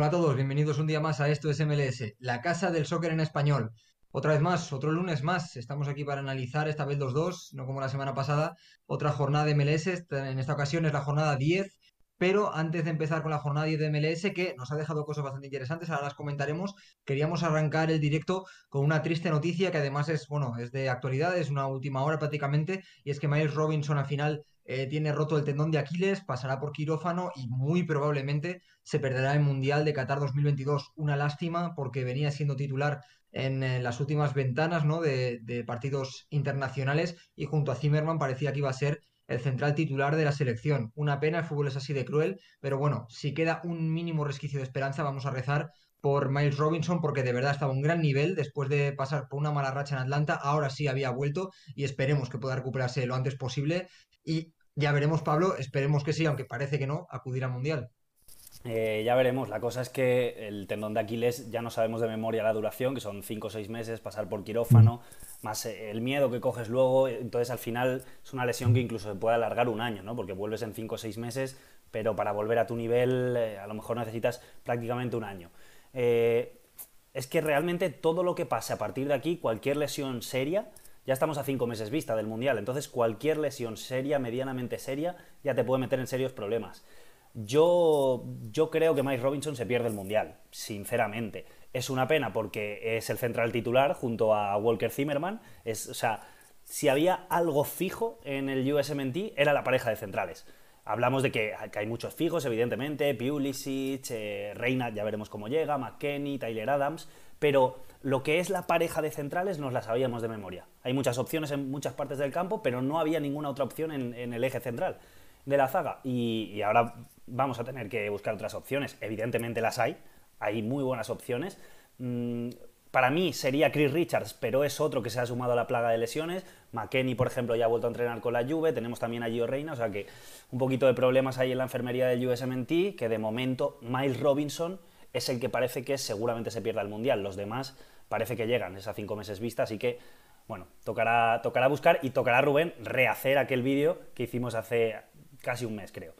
Hola a todos, bienvenidos un día más a Esto es MLS, la casa del soccer en español. Otra vez más, otro lunes más, estamos aquí para analizar esta vez los dos, no como la semana pasada, otra jornada de MLS, en esta ocasión es la jornada 10, pero antes de empezar con la jornada 10 de MLS, que nos ha dejado cosas bastante interesantes, ahora las comentaremos, queríamos arrancar el directo con una triste noticia que además es, bueno, es de actualidad, es una última hora prácticamente, y es que Miles Robinson al final eh, tiene roto el tendón de Aquiles, pasará por quirófano y muy probablemente se perderá el Mundial de Qatar 2022. Una lástima porque venía siendo titular en, eh, las últimas ventanas ¿no? de, partidos internacionales y junto a Zimmerman parecía que iba a ser el central titular de la selección. Una pena, el fútbol es así de cruel, pero bueno, si queda un mínimo resquicio de esperanza, vamos a rezar por Miles Robinson porque de verdad estaba un gran nivel después de pasar por una mala racha en Atlanta, ahora sí había vuelto y esperemos que pueda recuperarse lo antes posible y ya veremos, Pablo, esperemos que sí, aunque parece que no, acudir al Mundial. Eh, ya veremos, la cosa es que el tendón de Aquiles ya no sabemos de memoria la duración, que son 5 o 6 meses, pasar por quirófano, mm. más eh, el miedo que coges luego, entonces al final es una lesión que incluso se puede alargar un año, ¿no? porque vuelves en 5 o 6 meses, pero para volver a tu nivel eh, a lo mejor necesitas prácticamente un año. es que realmente todo lo que pase a partir de aquí, cualquier lesión seria, ya estamos a cinco meses vista del Mundial, entonces cualquier lesión seria, medianamente seria, ya te puede meter en serios problemas. Yo, yo creo que Mike Robinson se pierde el Mundial, sinceramente. Es una pena porque es el central titular junto a Walker Zimmerman. Es, o sea, si había algo fijo en el USMNT, era la pareja de centrales. Hablamos de que, hay muchos fijos, evidentemente, Pulisic, eh, Reina, ya veremos cómo llega, McKenny, Tyler Adams, pero lo que es la pareja de centrales nos la sabíamos de memoria. Hay muchas opciones en muchas partes del campo, pero no había ninguna otra opción en, el eje central de la zaga. Y, ahora vamos a tener que buscar otras opciones. Evidentemente las hay, hay muy buenas opciones. Mm, para mí sería Chris Richards, pero es otro que se ha sumado a la plaga de lesiones. McKenny, por ejemplo, ya ha vuelto a entrenar con la Juve. Tenemos también a Gio Reina, o sea que un poquito de problemas ahí en la enfermería del USMNT, que de momento Miles Robinson es el que parece que seguramente se pierda el Mundial. Los demás parece que llegan, es a cinco meses vista, así que, bueno, tocará, tocará buscar y tocará Rubén rehacer aquel vídeo que hicimos hace casi un mes, creo.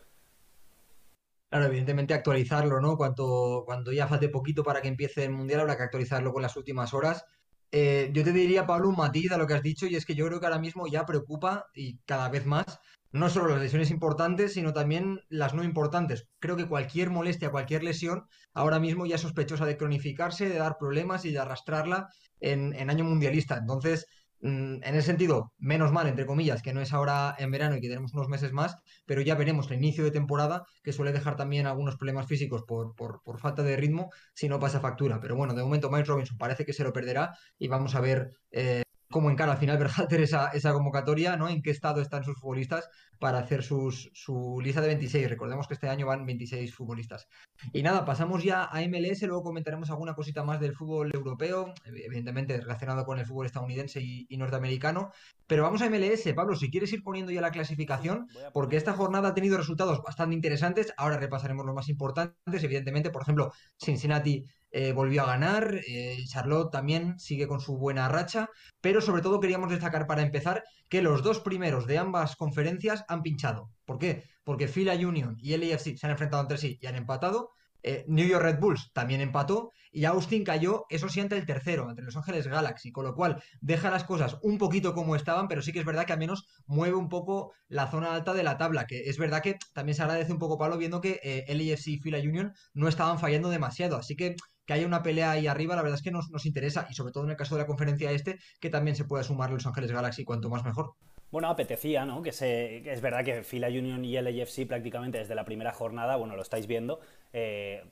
Claro, evidentemente actualizarlo, ¿no? Cuando, ya falte poquito para que empiece el Mundial, habrá que actualizarlo con las últimas horas. Eh, yo te diría, Pablo, un lo que has dicho, y es que yo creo que ahora mismo ya preocupa, y cada vez más, no solo las lesiones importantes, sino también las no importantes. Creo que cualquier molestia, cualquier lesión, ahora mismo ya es sospechosa de cronificarse, de dar problemas y de arrastrarla en, en año mundialista. Entonces, mm, en ese sentido, menos mal, entre comillas, que no es ahora en verano y que tenemos unos meses más, pero ya veremos el inicio de temporada, que suele dejar también algunos problemas físicos por, por, por falta de ritmo, si no pasa factura. Pero bueno, de momento Miles Robinson parece que se lo perderá y vamos a ver eh, cómo encara al final Berhalter esa, esa convocatoria, ¿no? En qué estado están sus futbolistas para hacer sus, su lista de 26. Recordemos que este año van 26 futbolistas. Y nada, pasamos ya a MLS, luego comentaremos alguna cosita más del fútbol europeo, evidentemente relacionado con el fútbol estadounidense y, y norteamericano. Pero vamos a MLS, Pablo, si quieres ir poniendo ya la clasificación, porque esta jornada ha tenido resultados bastante interesantes. Ahora repasaremos los más importantes, evidentemente, por ejemplo, Cincinnati eh, volvió a ganar, eh, Charlotte también sigue con su buena racha, pero sobre todo queríamos destacar para empezar que los dos primeros de ambas conferencias han pinchado. ¿Por qué? Porque Fila Union y LAFC se han enfrentado entre sí y han empatado. Eh, New York Red Bulls también empató y Austin cayó, eso sí, ante el tercero, entre Los Ángeles Galaxy, con lo cual deja las cosas un poquito como estaban, pero sí que es verdad que al menos mueve un poco la zona alta de la tabla, que es verdad que también se agradece un poco, Pablo, viendo que eh, LAFC y Fila Union no estaban fallando demasiado, así que que haya una pelea ahí arriba, la verdad es que nos, nos interesa, y sobre todo en el caso de la conferencia este, que también se pueda sumar Los Ángeles Galaxy, cuanto más mejor. Bueno, apetecía, ¿no? Que, se, es verdad que Fila Union y LAFC prácticamente desde la primera jornada, bueno, lo estáis viendo, eh,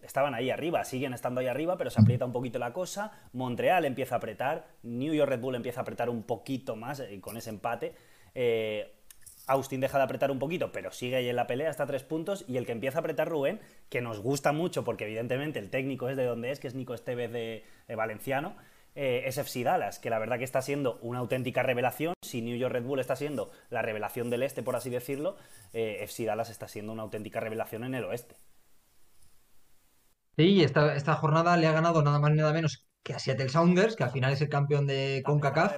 estaban ahí arriba, siguen estando ahí arriba, pero se aprieta un poquito la cosa. Montreal empieza a apretar, New York Red Bull empieza a apretar un poquito más eh, con ese empate. Eh, Austin deja de apretar un poquito, pero sigue ahí en la pelea hasta tres puntos. Y el que empieza a apretar Rubén, que nos gusta mucho porque evidentemente el técnico es de donde es, que es Nico Estevez de, Valenciano, eh, es FC Dallas, que la verdad que está siendo una auténtica revelación. Si New York Red Bull está siendo la revelación del este, por así decirlo, eh, FC Dallas está siendo una auténtica revelación en el oeste. Sí, esta, esta jornada le ha ganado nada más ni nada menos que a Seattle Sounders, que al final es el campeón de CONCACAF.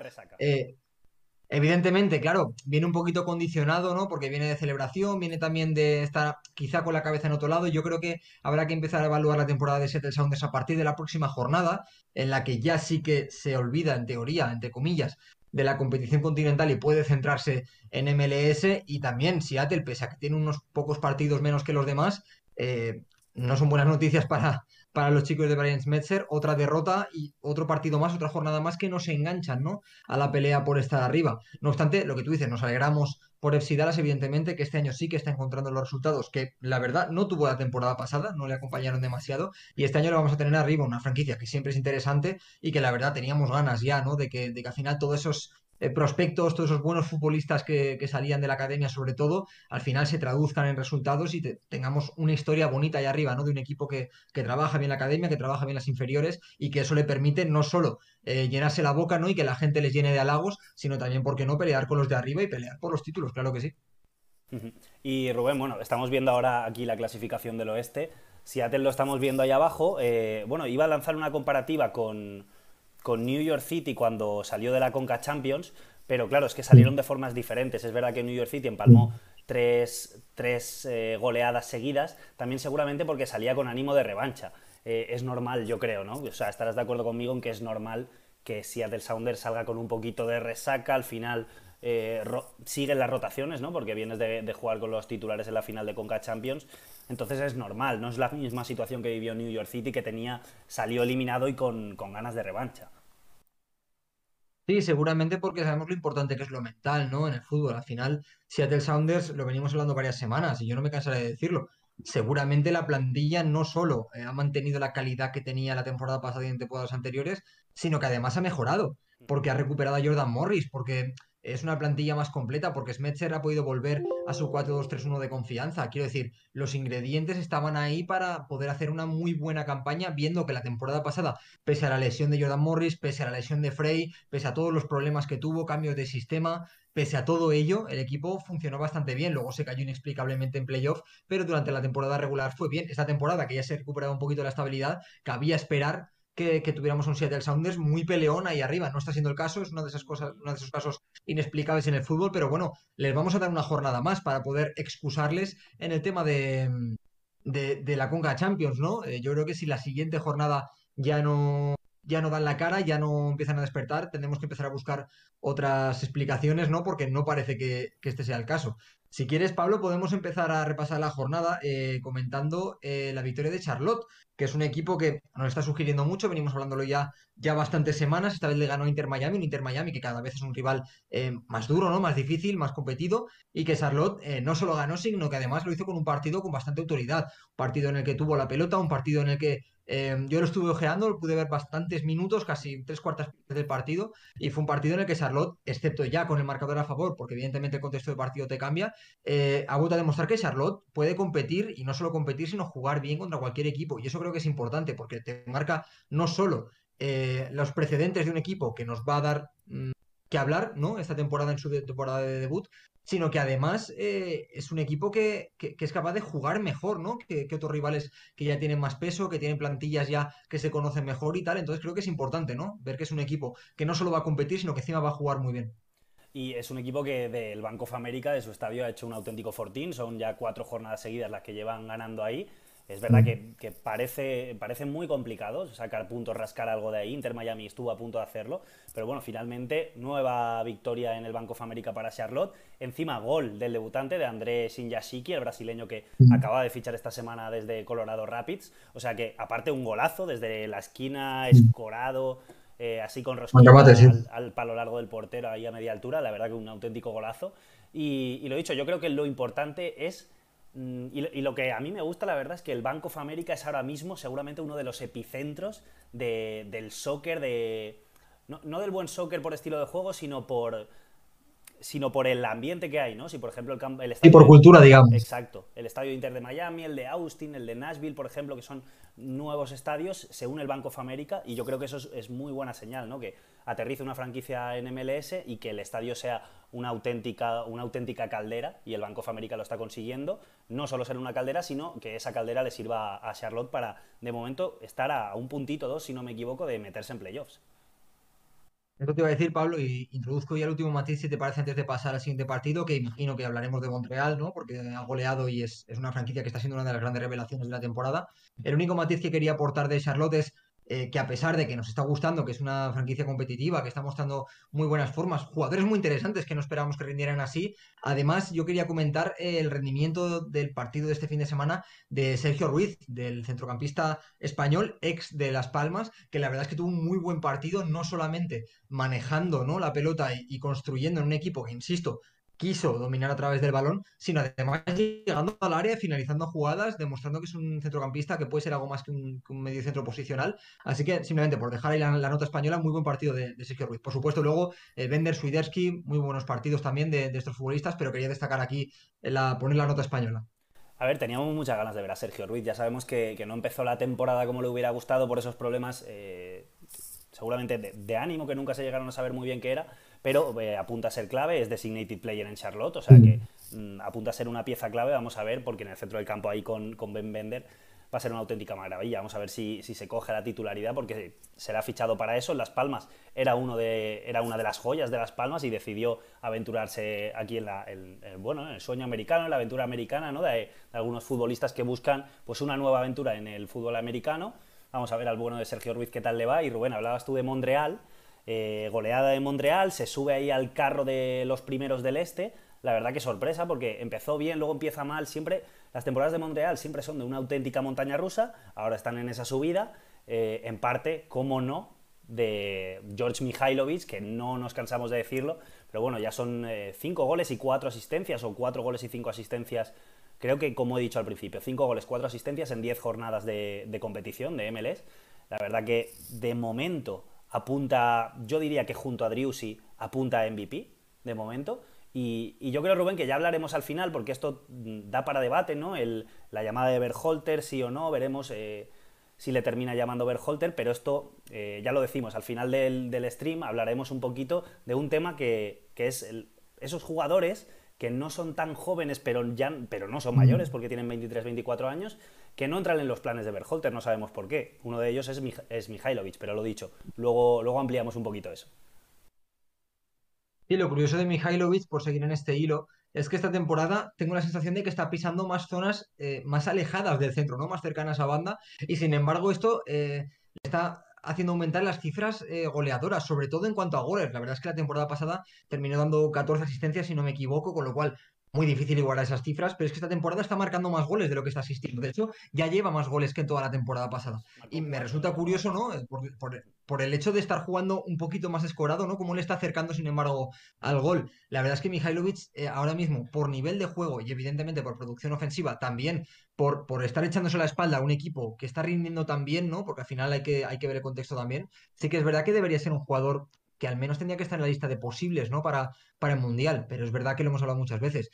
Evidentemente, claro, viene un poquito condicionado, ¿no? Porque viene de celebración, viene también de estar quizá con la cabeza en otro lado. Yo creo que habrá que empezar a evaluar la temporada de Seattle Sounders a partir de la próxima jornada, en la que ya sí que se olvida, en teoría, entre comillas, de la competición continental y puede centrarse en MLS. Y también Seattle, pese a que tiene unos pocos partidos menos que los demás, eh, no son buenas noticias para, para los chicos de Brian Smetzer, otra derrota y otro partido más, otra jornada más que no se enganchan ¿no? a la pelea por estar arriba. No obstante, lo que tú dices, nos alegramos por FC Dallas, evidentemente, que este año sí que está encontrando los resultados que la verdad no tuvo la temporada pasada, no le acompañaron demasiado, y este año lo vamos a tener arriba, una franquicia que siempre es interesante y que la verdad teníamos ganas ya, ¿no? De que, de que al final todos esos eh, prospectos, todos esos buenos futbolistas que, salían de la academia sobre todo, al final se traduzcan en resultados y tengamos una historia bonita ahí arriba, ¿no? De un equipo que, trabaja bien la academia, que trabaja bien las inferiores y que eso le permite no solo eh, llenarse la boca, ¿no? Y que la gente les llene de halagos, sino también, ¿por qué no?, pelear con los de arriba y pelear por los títulos, claro que sí. Y Rubén, bueno, estamos viendo ahora aquí la clasificación del oeste. Seattle lo estamos viendo ahí abajo. Eh, bueno, iba a lanzar una comparativa con, con New York City cuando salió de la Conca Champions, pero claro, es que salieron de formas diferentes. Es verdad que New York City empalmó tres, tres eh, goleadas seguidas, también seguramente porque salía con ánimo de revancha. Eh, es normal, yo creo, ¿no? O sea, estarás de acuerdo conmigo en que es normal que Seattle Sounders salga con un poquito de resaca, al final eh, siguen las rotaciones, ¿no? Porque vienes de, jugar con los titulares en la final de Conca Champions. Entonces es normal, no es la misma situación que vivió New York City, que tenía, salió eliminado y con, ganas de revancha. Sí, seguramente porque sabemos lo importante que es lo mental, ¿no? En el fútbol. Al final, Seattle Sounders, lo venimos hablando varias semanas y yo no me cansaré de decirlo. Seguramente la plantilla no solo eh, ha mantenido la calidad que tenía la temporada pasada y en temporadas anteriores, sino que además ha mejorado. Porque ha recuperado a Jordan Morris, porque es una plantilla más completa porque Smetzer ha podido volver a su 4-2-3-1 de confianza. Quiero decir, los ingredientes estaban ahí para poder hacer una muy buena campaña, viendo que la temporada pasada, pese a la lesión de Jordan Morris, pese a la lesión de Frey, pese a todos los problemas que tuvo, cambios de sistema, pese a todo ello, el equipo funcionó bastante bien. Luego se cayó inexplicablemente en playoff, pero durante la temporada regular fue bien. Esta temporada, que ya se ha recuperado un poquito la estabilidad, cabía esperar que, tuviéramos un Seattle Sounders muy peleón ahí arriba. No está siendo el caso, es una de esas cosas, uno de esos casos inexplicables en el fútbol, pero bueno, les vamos a dar una jornada más para poder excusarles en el tema de, de, la Conca Champions, ¿no? Eh, yo creo que si la siguiente jornada ya no, ya no dan la cara, ya no empiezan a despertar, tendremos que empezar a buscar otras explicaciones, ¿no? Porque no parece que este sea el caso. Si quieres, Pablo, podemos empezar a repasar la jornada eh, comentando eh, la victoria de Charlotte, que es un equipo que nos está sugiriendo mucho, venimos hablándolo ya, ya bastantes semanas, esta vez le ganó Inter Miami, un Inter Miami que cada vez es un rival eh, más duro, ¿no? más difícil, más competido, y que Charlotte no solo ganó, sino que además lo hizo con un partido con bastante autoridad, un partido en el que tuvo la pelota, un partido en el que Em, yo lo estuve ojeando, pude ver bastantes minutos, casi tres cuartas del partido, y fue un partido en el que Charlotte, excepto ya con el marcador a favor, porque evidentemente el contexto del partido te cambia, eh, ha vuelto a demostrar que Charlotte puede competir, y no solo competir, sino jugar bien contra cualquier equipo. Y eso creo que es importante, porque te marca no solo eh, los precedentes de un equipo que nos va a dar mm, que hablar, ¿no? Esta temporada en su temporada de debut, sino que además eh, es un equipo que, es capaz de jugar mejor, ¿no? Que, otros rivales que ya tienen más peso, que tienen plantillas ya que se conocen mejor y tal. Entonces creo que es importante, ¿no? Ver que es un equipo que no solo va a competir, sino que encima va a jugar muy bien. Y es un equipo que del Banco of America, de su estadio, ha hecho un auténtico fortín. Son ya cuatro jornadas seguidas las que llevan ganando ahí. Es verdad que, parece, parece muy complicado sacar puntos, rascar algo de ahí. Inter Miami estuvo a punto de hacerlo, pero bueno, finalmente nueva victoria en el Banco of America para Charlotte. Encima gol del debutante de André Sinyashiki, el brasileño que acaba de fichar esta semana desde Colorado Rapids. O sea que aparte un golazo desde la esquina, escorado, eh, así con rosquilla al, palo largo del portero ahí a media altura. La verdad que un auténtico golazo. Y, y lo dicho, yo creo que lo importante es Mm, y, lo que a mí me gusta, la verdad, es que el Bank of America es ahora mismo seguramente uno de los epicentros del soccer, de, no, del buen soccer por estilo de juego, sino por, sino por el ambiente que hay, ¿no? Si, por ejemplo, el, el estadio... Y por cultura, digamos. Exacto. El estadio Inter de Miami, el de Austin, el de Nashville, por ejemplo, que son nuevos estadios, se une el Bank of America y yo creo que eso es, muy buena señal, ¿no? Que aterrice una franquicia en MLS y que el estadio sea una auténtica, una auténtica caldera, y el Bank of America lo está consiguiendo, no solo ser una caldera, sino que esa caldera le sirva a Charlotte para, de momento, estar a un puntito, dos, si no me equivoco, de meterse en playoffs. Esto te iba a decir, Pablo, y introduzco ya el último matiz, si te parece, antes de pasar al siguiente partido, que imagino que hablaremos de Montreal, ¿no? Porque ha goleado y es, es una franquicia que está siendo una de las grandes revelaciones de la temporada. El único matiz que quería aportar de Charlotte es eh, que a pesar de que nos está gustando, que es una franquicia competitiva, que está mostrando muy buenas formas, jugadores muy interesantes que no esperábamos que rindieran así. Además, yo quería comentar eh, el rendimiento del partido de este fin de semana de Sergio Ruiz, del centrocampista español, ex de Las Palmas, que la verdad es que tuvo un muy buen partido, no solamente manejando ¿no? la pelota y, y construyendo en un equipo que, insisto, quiso dominar a través del balón, sino además llegando al área, finalizando jugadas, demostrando que es un centrocampista que puede ser algo más que un, medio centro posicional. Así que simplemente por dejar ahí la, nota española, muy buen partido de, Sergio Ruiz. Por supuesto, luego eh, Bender, Swiderski, muy buenos partidos también de, estos futbolistas, pero quería destacar aquí la, poner la nota española. A ver, teníamos muchas ganas de ver a Sergio Ruiz. Ya sabemos que, no empezó la temporada como le hubiera gustado por esos problemas, eh, seguramente de, ánimo, que nunca se llegaron a saber muy bien qué era pero eh, apunta a ser clave, es designated player en Charlotte, o sea que mm, apunta a ser una pieza clave, vamos a ver, porque en el centro del campo ahí con, con Ben Bender va a ser una auténtica maravilla. Vamos a ver si, si, se coge la titularidad, porque será fichado para eso. En Las Palmas era, uno de, era una de las joyas de Las Palmas y decidió aventurarse aquí en, la, bueno, en el sueño americano, en la aventura americana, ¿no? De, algunos futbolistas que buscan pues, una nueva aventura en el fútbol americano. Vamos a ver al bueno de Sergio Ruiz qué tal le va. Y Rubén, hablabas tú de Montreal. Eh, goleada de Montreal, se sube ahí al carro de los primeros del este. La verdad que sorpresa porque empezó bien, luego empieza mal. Siempre las temporadas de Montreal siempre son de una auténtica montaña rusa. Ahora están en esa subida. Eh, en parte, como no, de George Mihailovic, que no nos cansamos de decirlo, pero bueno, ya son eh, cinco goles y cuatro asistencias, o cuatro goles y cinco asistencias, creo que como he dicho al principio, cinco goles, cuatro asistencias en diez jornadas de, de competición de MLS. La verdad que de momento apunta, yo diría que junto a Driussi apunta a MVP de momento. Y, yo creo, Rubén, que ya hablaremos al final, porque esto mm, da para debate, ¿no? El, la llamada de Berholter, sí o no, veremos eh, si le termina llamando Berholter, pero esto eh, ya lo decimos, al final del, stream hablaremos un poquito de un tema que, es esos jugadores que no son tan jóvenes, pero, ya, pero no son mayores porque tienen 23, 24 años, que no entran en los planes de Berholter, no sabemos por qué. Uno de ellos es, Mihailovic, pero lo dicho, luego, luego ampliamos un poquito eso. Y lo curioso de Mihailovic, por seguir en este hilo, es que esta temporada tengo la sensación de que está pisando más zonas eh, más alejadas del centro, ¿no? Más cercanas a banda. Y sin embargo, esto eh, está haciendo aumentar las cifras eh, goleadoras, sobre todo en cuanto a goles. La verdad es que la temporada pasada terminó dando 14 asistencias, si no me equivoco, con lo cual muy difícil igualar esas cifras, pero es que esta temporada está marcando más goles de lo que está asistiendo. De hecho, ya lleva más goles que en toda la temporada pasada. Y me resulta curioso, ¿no? Eh, por, el hecho de estar jugando un poquito más escorado, ¿no? Como le está acercando, sin embargo, al gol. La verdad es que Mihailovic eh, ahora mismo, por nivel de juego y evidentemente por producción ofensiva, también por, por estar echándose la espalda a un equipo que está rindiendo tan bien, ¿no? Porque al final hay que, hay que ver el contexto también. Sí que es verdad que debería ser un jugador que al menos tendría que estar en la lista de posibles, ¿no? Para, para el Mundial, pero es verdad que lo hemos hablado muchas veces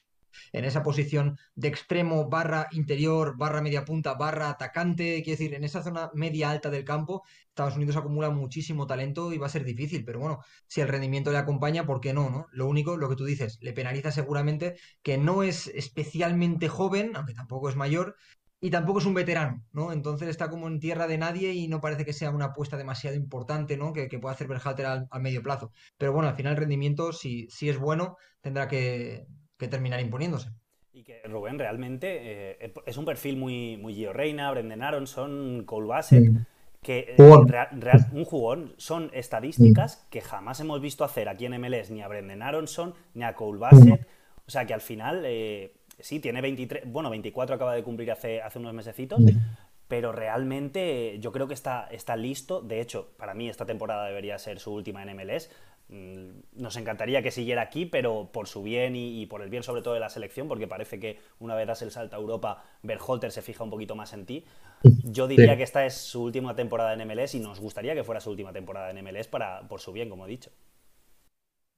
en esa posición de extremo barra interior, barra media punta, barra atacante, quiero decir, en esa zona media alta del campo, Estados Unidos acumula muchísimo talento y va a ser difícil, pero bueno, si el rendimiento le acompaña, ¿por qué no? no? Lo único, lo que tú dices, le penaliza seguramente que no es especialmente joven, aunque tampoco es mayor, y tampoco es un veterano, ¿no? Entonces está como en tierra de nadie y no parece que sea una apuesta demasiado importante, ¿no? Que, pueda hacer Berhalter al, medio plazo. Pero bueno, al final el rendimiento, si, si es bueno, tendrá que, que terminar imponiéndose. Y que Rubén realmente eh, es un perfil muy, muy Gio Reina, Brendan Aronson, Cole Bassett, que eh, un jugón son estadísticas que jamás hemos visto hacer aquí en MLS ni a Brendan Aronson ni a Cole Bassett. O sea que al final, eh, sí, tiene 23, bueno, 24 acaba de cumplir hace, hace unos mesecitos, pero realmente yo creo que está, está listo. De hecho, para mí esta temporada debería ser su última en MLS. Mm, nos encantaría que siguiera aquí, pero por su bien y, por el bien sobre todo de la selección, porque parece que una vez das el salto a Europa, Berholter se fija un poquito más en ti. Yo diría que esta es su última temporada en MLS y nos gustaría que fuera su última temporada en MLS para, por su bien, como he dicho.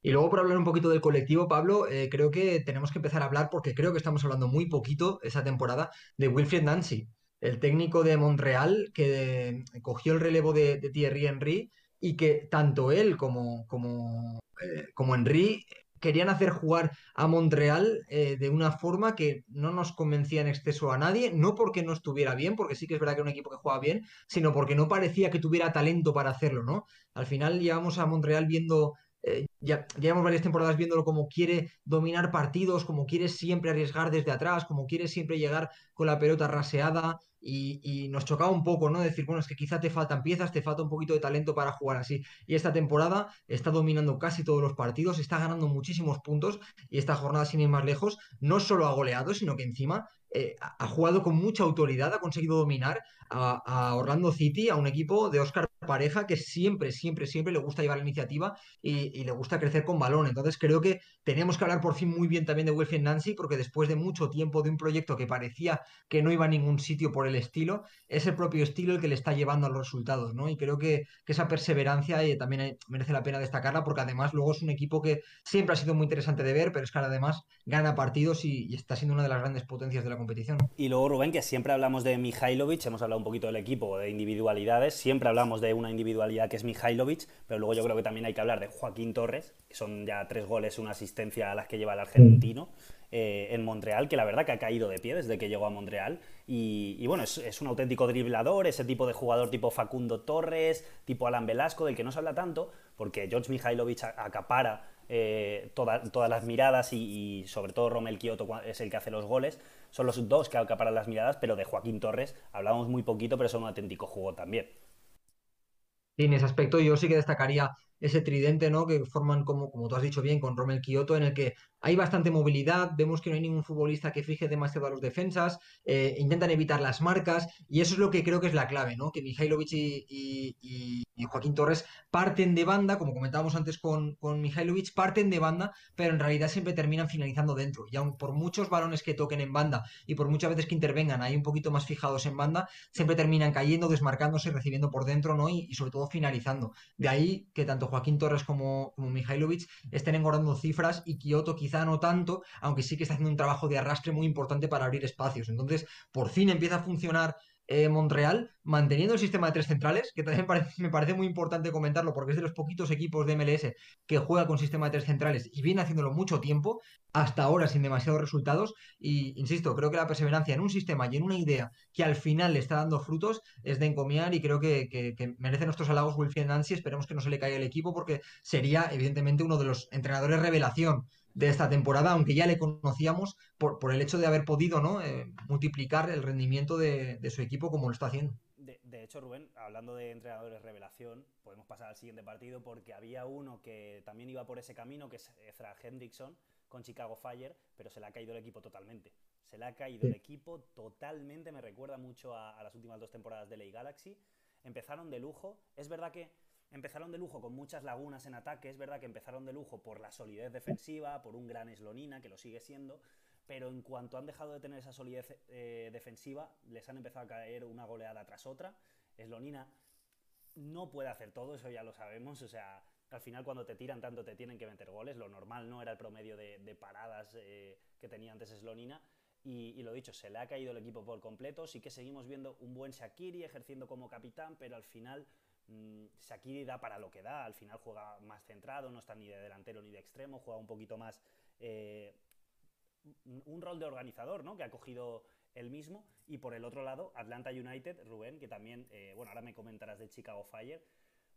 Y luego, por hablar un poquito del colectivo, Pablo, eh, creo que tenemos que empezar a hablar, porque creo que estamos hablando muy poquito esa temporada, de Wilfried Nancy, el técnico de Montreal que cogió el relevo de, de Thierry Henry y que tanto él como, como, eh, como Henry querían hacer jugar a Montreal eh, de una forma que no nos convencía en exceso a nadie, no porque no estuviera bien, porque sí que es verdad que era un equipo que juega bien, sino porque no parecía que tuviera talento para hacerlo, ¿no? Al final llevamos a Montreal viendo eh, ya llevamos varias temporadas viéndolo como quiere dominar partidos, como quiere siempre arriesgar desde atrás, como quiere siempre llegar con la pelota raseada y, nos chocaba un poco, ¿no? Decir, bueno, es que quizá te faltan piezas, te falta un poquito de talento para jugar así. Y esta temporada está dominando casi todos los partidos, está ganando muchísimos puntos y esta jornada, sin ir más lejos, no solo ha goleado, sino que encima eh, ha jugado con mucha autoridad, ha conseguido dominar a, Orlando City, a un equipo de Oscar Pareja que siempre, siempre, siempre le gusta llevar la iniciativa y, le gusta crecer con balón. Entonces creo que tenemos que hablar por fin muy bien también de Wilfried Nancy, porque después de mucho tiempo de un proyecto que parecía que no iba a ningún sitio por el estilo, es el propio estilo el que le está llevando a los resultados, ¿no? Y creo que, esa perseverancia eh, también merece la pena destacarla, porque además luego es un equipo que siempre ha sido muy interesante de ver, pero es que además gana partidos y, y está siendo una de las grandes potencias de la competición. Y luego, Rubén, que siempre hablamos de Mihailovic, hemos hablado un poquito del equipo, de individualidades, siempre hablamos de una individualidad que es Mihailovic, pero luego yo creo que también hay que hablar de Joaquín Torres, que son ya tres goles, una asistencia a las que lleva el argentino. Eh, en Montreal, que la verdad que ha caído de pie desde que llegó a Montreal. Y, bueno, es, un auténtico driblador, ese tipo de jugador tipo Facundo Torres, tipo Alan Velasco, del que no se habla tanto, porque George Mihailovic acapara eh, todas las miradas y, sobre todo Romel Kioto es el que hace los goles. Son los dos que acaparan las miradas, pero de Joaquín Torres hablamos muy poquito, pero es un auténtico juego también. Y en ese aspecto yo sí que destacaría ese tridente, ¿no? Que forman, como, como tú has dicho bien, con Romel Kioto, en el que hay bastante movilidad, vemos que no hay ningún futbolista que fije demasiado a los defensas, eh, intentan evitar las marcas, y eso es lo que creo que es la clave, ¿no? Que Mihailovic y, Joaquín Torres parten de banda, como comentábamos antes con, con parten de banda, pero en realidad siempre terminan finalizando dentro. Y aun por muchos balones que toquen en banda y por muchas veces que intervengan ahí un poquito más fijados en banda, siempre terminan cayendo, desmarcándose, recibiendo por dentro, ¿no? Y, sobre todo finalizando. De ahí que tanto Joaquín Torres como, como Mihailovic estén engordando cifras y Kioto quizá no tanto, aunque sí que está haciendo un trabajo de arrastre muy importante para abrir espacios. Entonces, por fin empieza a funcionar eh, Montreal, manteniendo el sistema de tres centrales, que también me parece muy importante comentarlo porque es de los poquitos equipos de MLS que juega con sistema de tres centrales y viene haciéndolo mucho tiempo, hasta ahora sin demasiados resultados. Y insisto, creo que la perseverancia en un sistema y en una idea que al final le está dando frutos es de encomiar y creo que, merece nuestros halagos Wilfried Nancy. Esperemos que no se le caiga el equipo porque sería evidentemente uno de los entrenadores revelación de esta temporada, aunque ya le conocíamos por, por el hecho de haber podido ¿no? Eh, multiplicar el rendimiento de, su equipo como lo está haciendo. De, hecho, Rubén, hablando de entrenadores revelación, podemos pasar al siguiente partido porque había uno que también iba por ese camino, que es Ezra Hendrickson con Chicago Fire, pero se le ha caído el equipo totalmente. Se le ha caído el equipo totalmente, me recuerda mucho a, a las últimas dos temporadas de LA Galaxy. Empezaron de lujo. Es verdad que Empezaron de lujo con muchas lagunas en ataque, es verdad que empezaron de lujo por la solidez defensiva, por un gran eslonina, que lo sigue siendo, pero en cuanto han dejado de tener esa solidez eh, defensiva, les han empezado a caer una goleada tras otra. Eslonina no puede hacer todo, eso ya lo sabemos, o sea, al final cuando te tiran tanto te tienen que meter goles, lo normal no era el promedio de, paradas eh, que tenía antes Eslonina. Y, y, lo dicho, se le ha caído el equipo por completo. Sí que seguimos viendo un buen Shakiri ejerciendo como capitán, pero al final Shakiri da para lo que da, al final juega más centrado, no está ni de delantero ni de extremo, juega un poquito más eh, un rol de organizador, ¿no? Que ha cogido él mismo. Y por el otro lado, Atlanta United, Rubén, que también, eh, bueno, ahora me comentarás de Chicago Fire,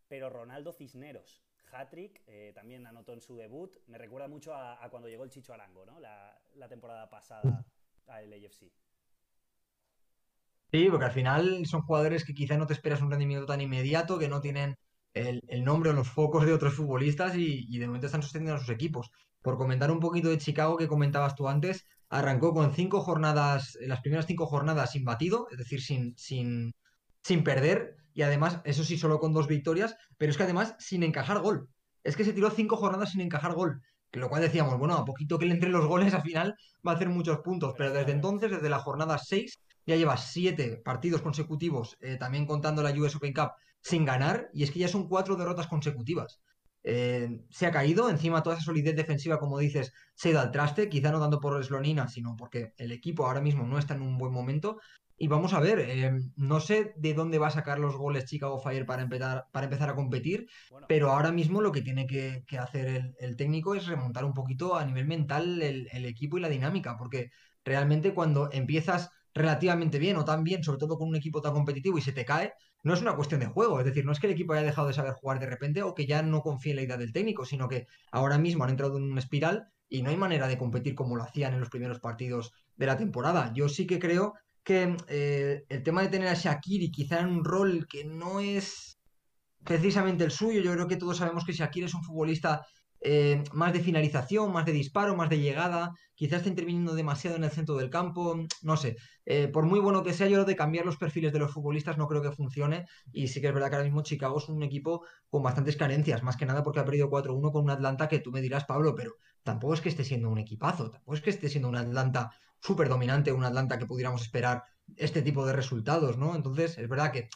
pero Ronaldo Cisneros, hat-trick, eh, también anotó en su debut. Me recuerda mucho a, cuando llegó el Chicho Arango, ¿no? La, la temporada pasada al AFC. Sí, porque al final son jugadores que quizá no te esperas un rendimiento tan inmediato, que no tienen el, nombre o los focos de otros futbolistas y, de momento están sosteniendo a sus equipos. Por comentar un poquito de Chicago que comentabas tú antes, arrancó con cinco jornadas, las primeras cinco jornadas sin batido, es decir, sin, sin, sin perder, y además, eso sí, solo con dos victorias, pero es que además sin encajar gol. Es que se tiró cinco jornadas sin encajar gol. Lo cual decíamos, bueno, a poquito que le entre los goles al final va a hacer muchos puntos, pero desde entonces, desde la jornada 6, ya lleva siete partidos consecutivos, eh, también contando la US Open Cup, sin ganar, y es que ya son cuatro derrotas consecutivas. Eh, se ha caído, encima toda esa solidez defensiva, como dices, se ha ido al traste, quizá no tanto por Slonina, sino porque el equipo ahora mismo no está en un buen momento. y vamos a ver, eh, no sé de dónde va a sacar los goles Chicago Fire para empezar, para empezar a competir, pero ahora mismo lo que tiene que, hacer el, técnico es remontar un poquito a nivel mental el, equipo y la dinámica, porque realmente cuando empiezas relativamente bien o tan bien, sobre todo con un equipo tan competitivo y se te cae, no es una cuestión de juego, es decir, no es que el equipo haya dejado de saber jugar de repente o que ya no confíe en la idea del técnico, sino que ahora mismo han entrado en una espiral y no hay manera de competir como lo hacían en los primeros partidos de la temporada. Yo sí que creo que eh, el tema de tener a Shakiri quizá en un rol que no es precisamente el suyo, yo creo que todos sabemos que Shakiri es un futbolista eh, más de finalización, más de disparo, más de llegada, quizás está interviniendo demasiado en el centro del campo, no sé, eh, por muy bueno que sea, yo lo de cambiar los perfiles de los futbolistas no creo que funcione y sí que es verdad que ahora mismo Chicago es un equipo con bastantes carencias, más que nada porque ha perdido 4-1 con un Atlanta que tú me dirás, Pablo, pero tampoco es que esté siendo un equipazo, tampoco es que esté siendo un Atlanta súper dominante, un Atlanta que pudiéramos esperar este tipo de resultados, ¿no? Entonces, es verdad que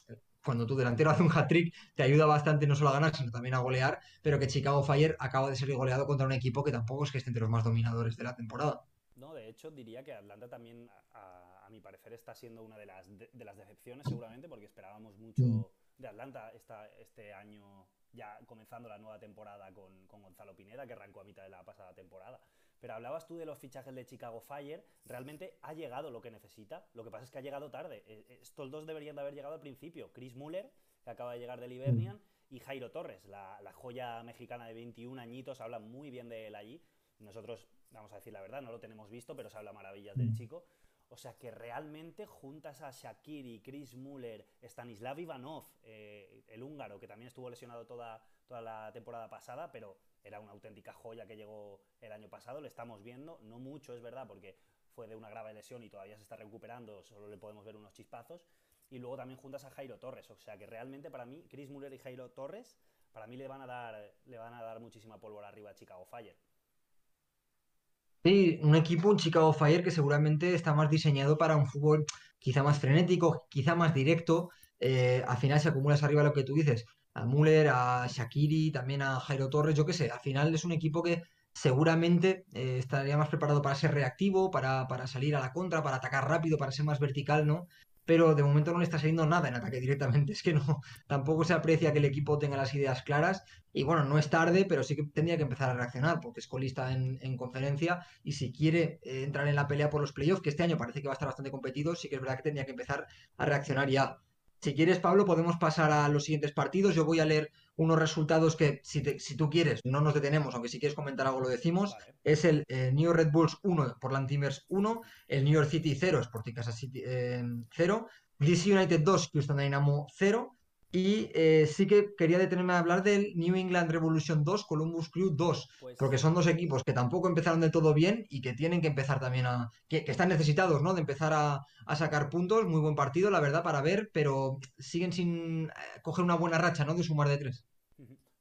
cuando tu delantero hace un hat-trick te ayuda bastante no solo a ganar, sino también a golear, pero que Chicago Fire acaba de ser goleado contra un equipo que tampoco es que esté entre los más dominadores de la temporada. No, de hecho diría que Atlanta también, a, mi parecer, está siendo una de las, de, las decepciones seguramente, porque esperábamos mucho mm. de Atlanta esta, este año, ya comenzando la nueva temporada con, con Gonzalo Pineda, que arrancó a mitad de la pasada temporada. Pero hablabas tú de los fichajes de Chicago Fire, realmente ha llegado lo que necesita, lo que pasa es que ha llegado tarde. Eh, eh, estos dos deberían de haber llegado al principio. Chris Muller, que acaba de llegar del Ibernian, y Jairo Torres, la, joya mexicana de 21 añitos, habla muy bien de él allí. Nosotros, vamos a decir la verdad, no lo tenemos visto, pero se habla maravillas del chico. O sea que realmente juntas a Shakiri, Chris Muller, Stanislav Ivanov, eh, el húngaro, que también estuvo lesionado toda, toda la temporada pasada, pero era una auténtica joya que llegó el año pasado, le estamos viendo, no mucho es verdad, porque fue de una grave lesión y todavía se está recuperando, solo le podemos ver unos chispazos. Y luego también juntas a Jairo Torres, o sea que realmente para mí, Chris Muller y Jairo Torres, para mí le van a dar, le van a dar muchísima pólvora arriba a Chicago Fire. Sí, un equipo, un Chicago Fire que seguramente está más diseñado para un fútbol quizá más frenético, quizá más directo. Eh, al final se acumulas arriba lo que tú dices a Müller, a Shakiri, también a Jairo Torres, yo qué sé, al final es un equipo que seguramente eh, estaría más preparado para ser reactivo, para, para, salir a la contra, para atacar rápido, para ser más vertical, ¿no? Pero de momento no le está saliendo nada en ataque directamente, es que no, tampoco se aprecia que el equipo tenga las ideas claras y bueno, no es tarde, pero sí que tendría que empezar a reaccionar porque es colista en, en conferencia y si quiere eh, entrar en la pelea por los playoffs, que este año parece que va a estar bastante competido, sí que es verdad que tendría que empezar a reaccionar ya. Si quieres, Pablo, podemos pasar a los siguientes partidos. Yo voy a leer unos resultados que, si, tú quieres, no nos detenemos, aunque si quieres comentar algo lo decimos. Es el eh, New York Red Bulls 1, Portland Timbers 1, el New York City 0, Sporting Casa City 0, eh, DC United 2, Houston Dynamo 0, y eh, sí que quería detenerme a hablar del New England Revolution 2, Columbus Crew 2, pues porque son dos equipos que tampoco empezaron de todo bien y que tienen que empezar también a. que, están necesitados, ¿no? De empezar a, sacar puntos. Muy buen partido, la verdad, para ver, pero siguen sin eh, coger una buena racha, ¿no? De sumar de tres.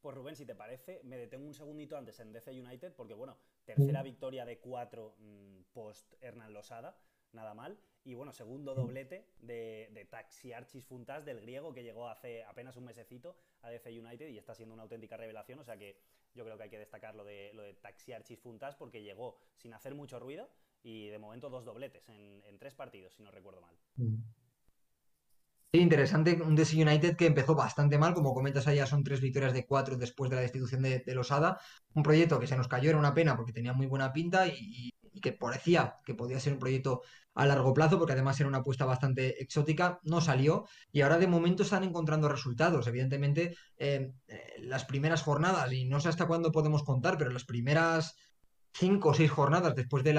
Pues Rubén, si te parece, me detengo un segundito antes en DC United, porque bueno, tercera victoria de cuatro mm, post Hernán Losada, nada mal. Y bueno, segundo doblete de, de Taxiarchis Funtas del griego que llegó hace apenas un mesecito a DC United y está siendo una auténtica revelación. O sea que yo creo que hay que destacar lo de, lo de Taxiarchis Funtas porque llegó sin hacer mucho ruido y de momento dos dobletes en, tres partidos, si no recuerdo mal. Sí, interesante. Un DC United que empezó bastante mal, como comentas allá, son tres victorias de cuatro después de la destitución de, de Losada. Un proyecto que se nos cayó, era una pena porque tenía muy buena pinta y que parecía que podía ser un proyecto a largo plazo, porque además era una apuesta bastante exótica, no salió y ahora de momento están encontrando resultados. Evidentemente, eh, eh, las primeras jornadas, y no sé hasta cuándo podemos contar, pero las primeras cinco o seis jornadas después del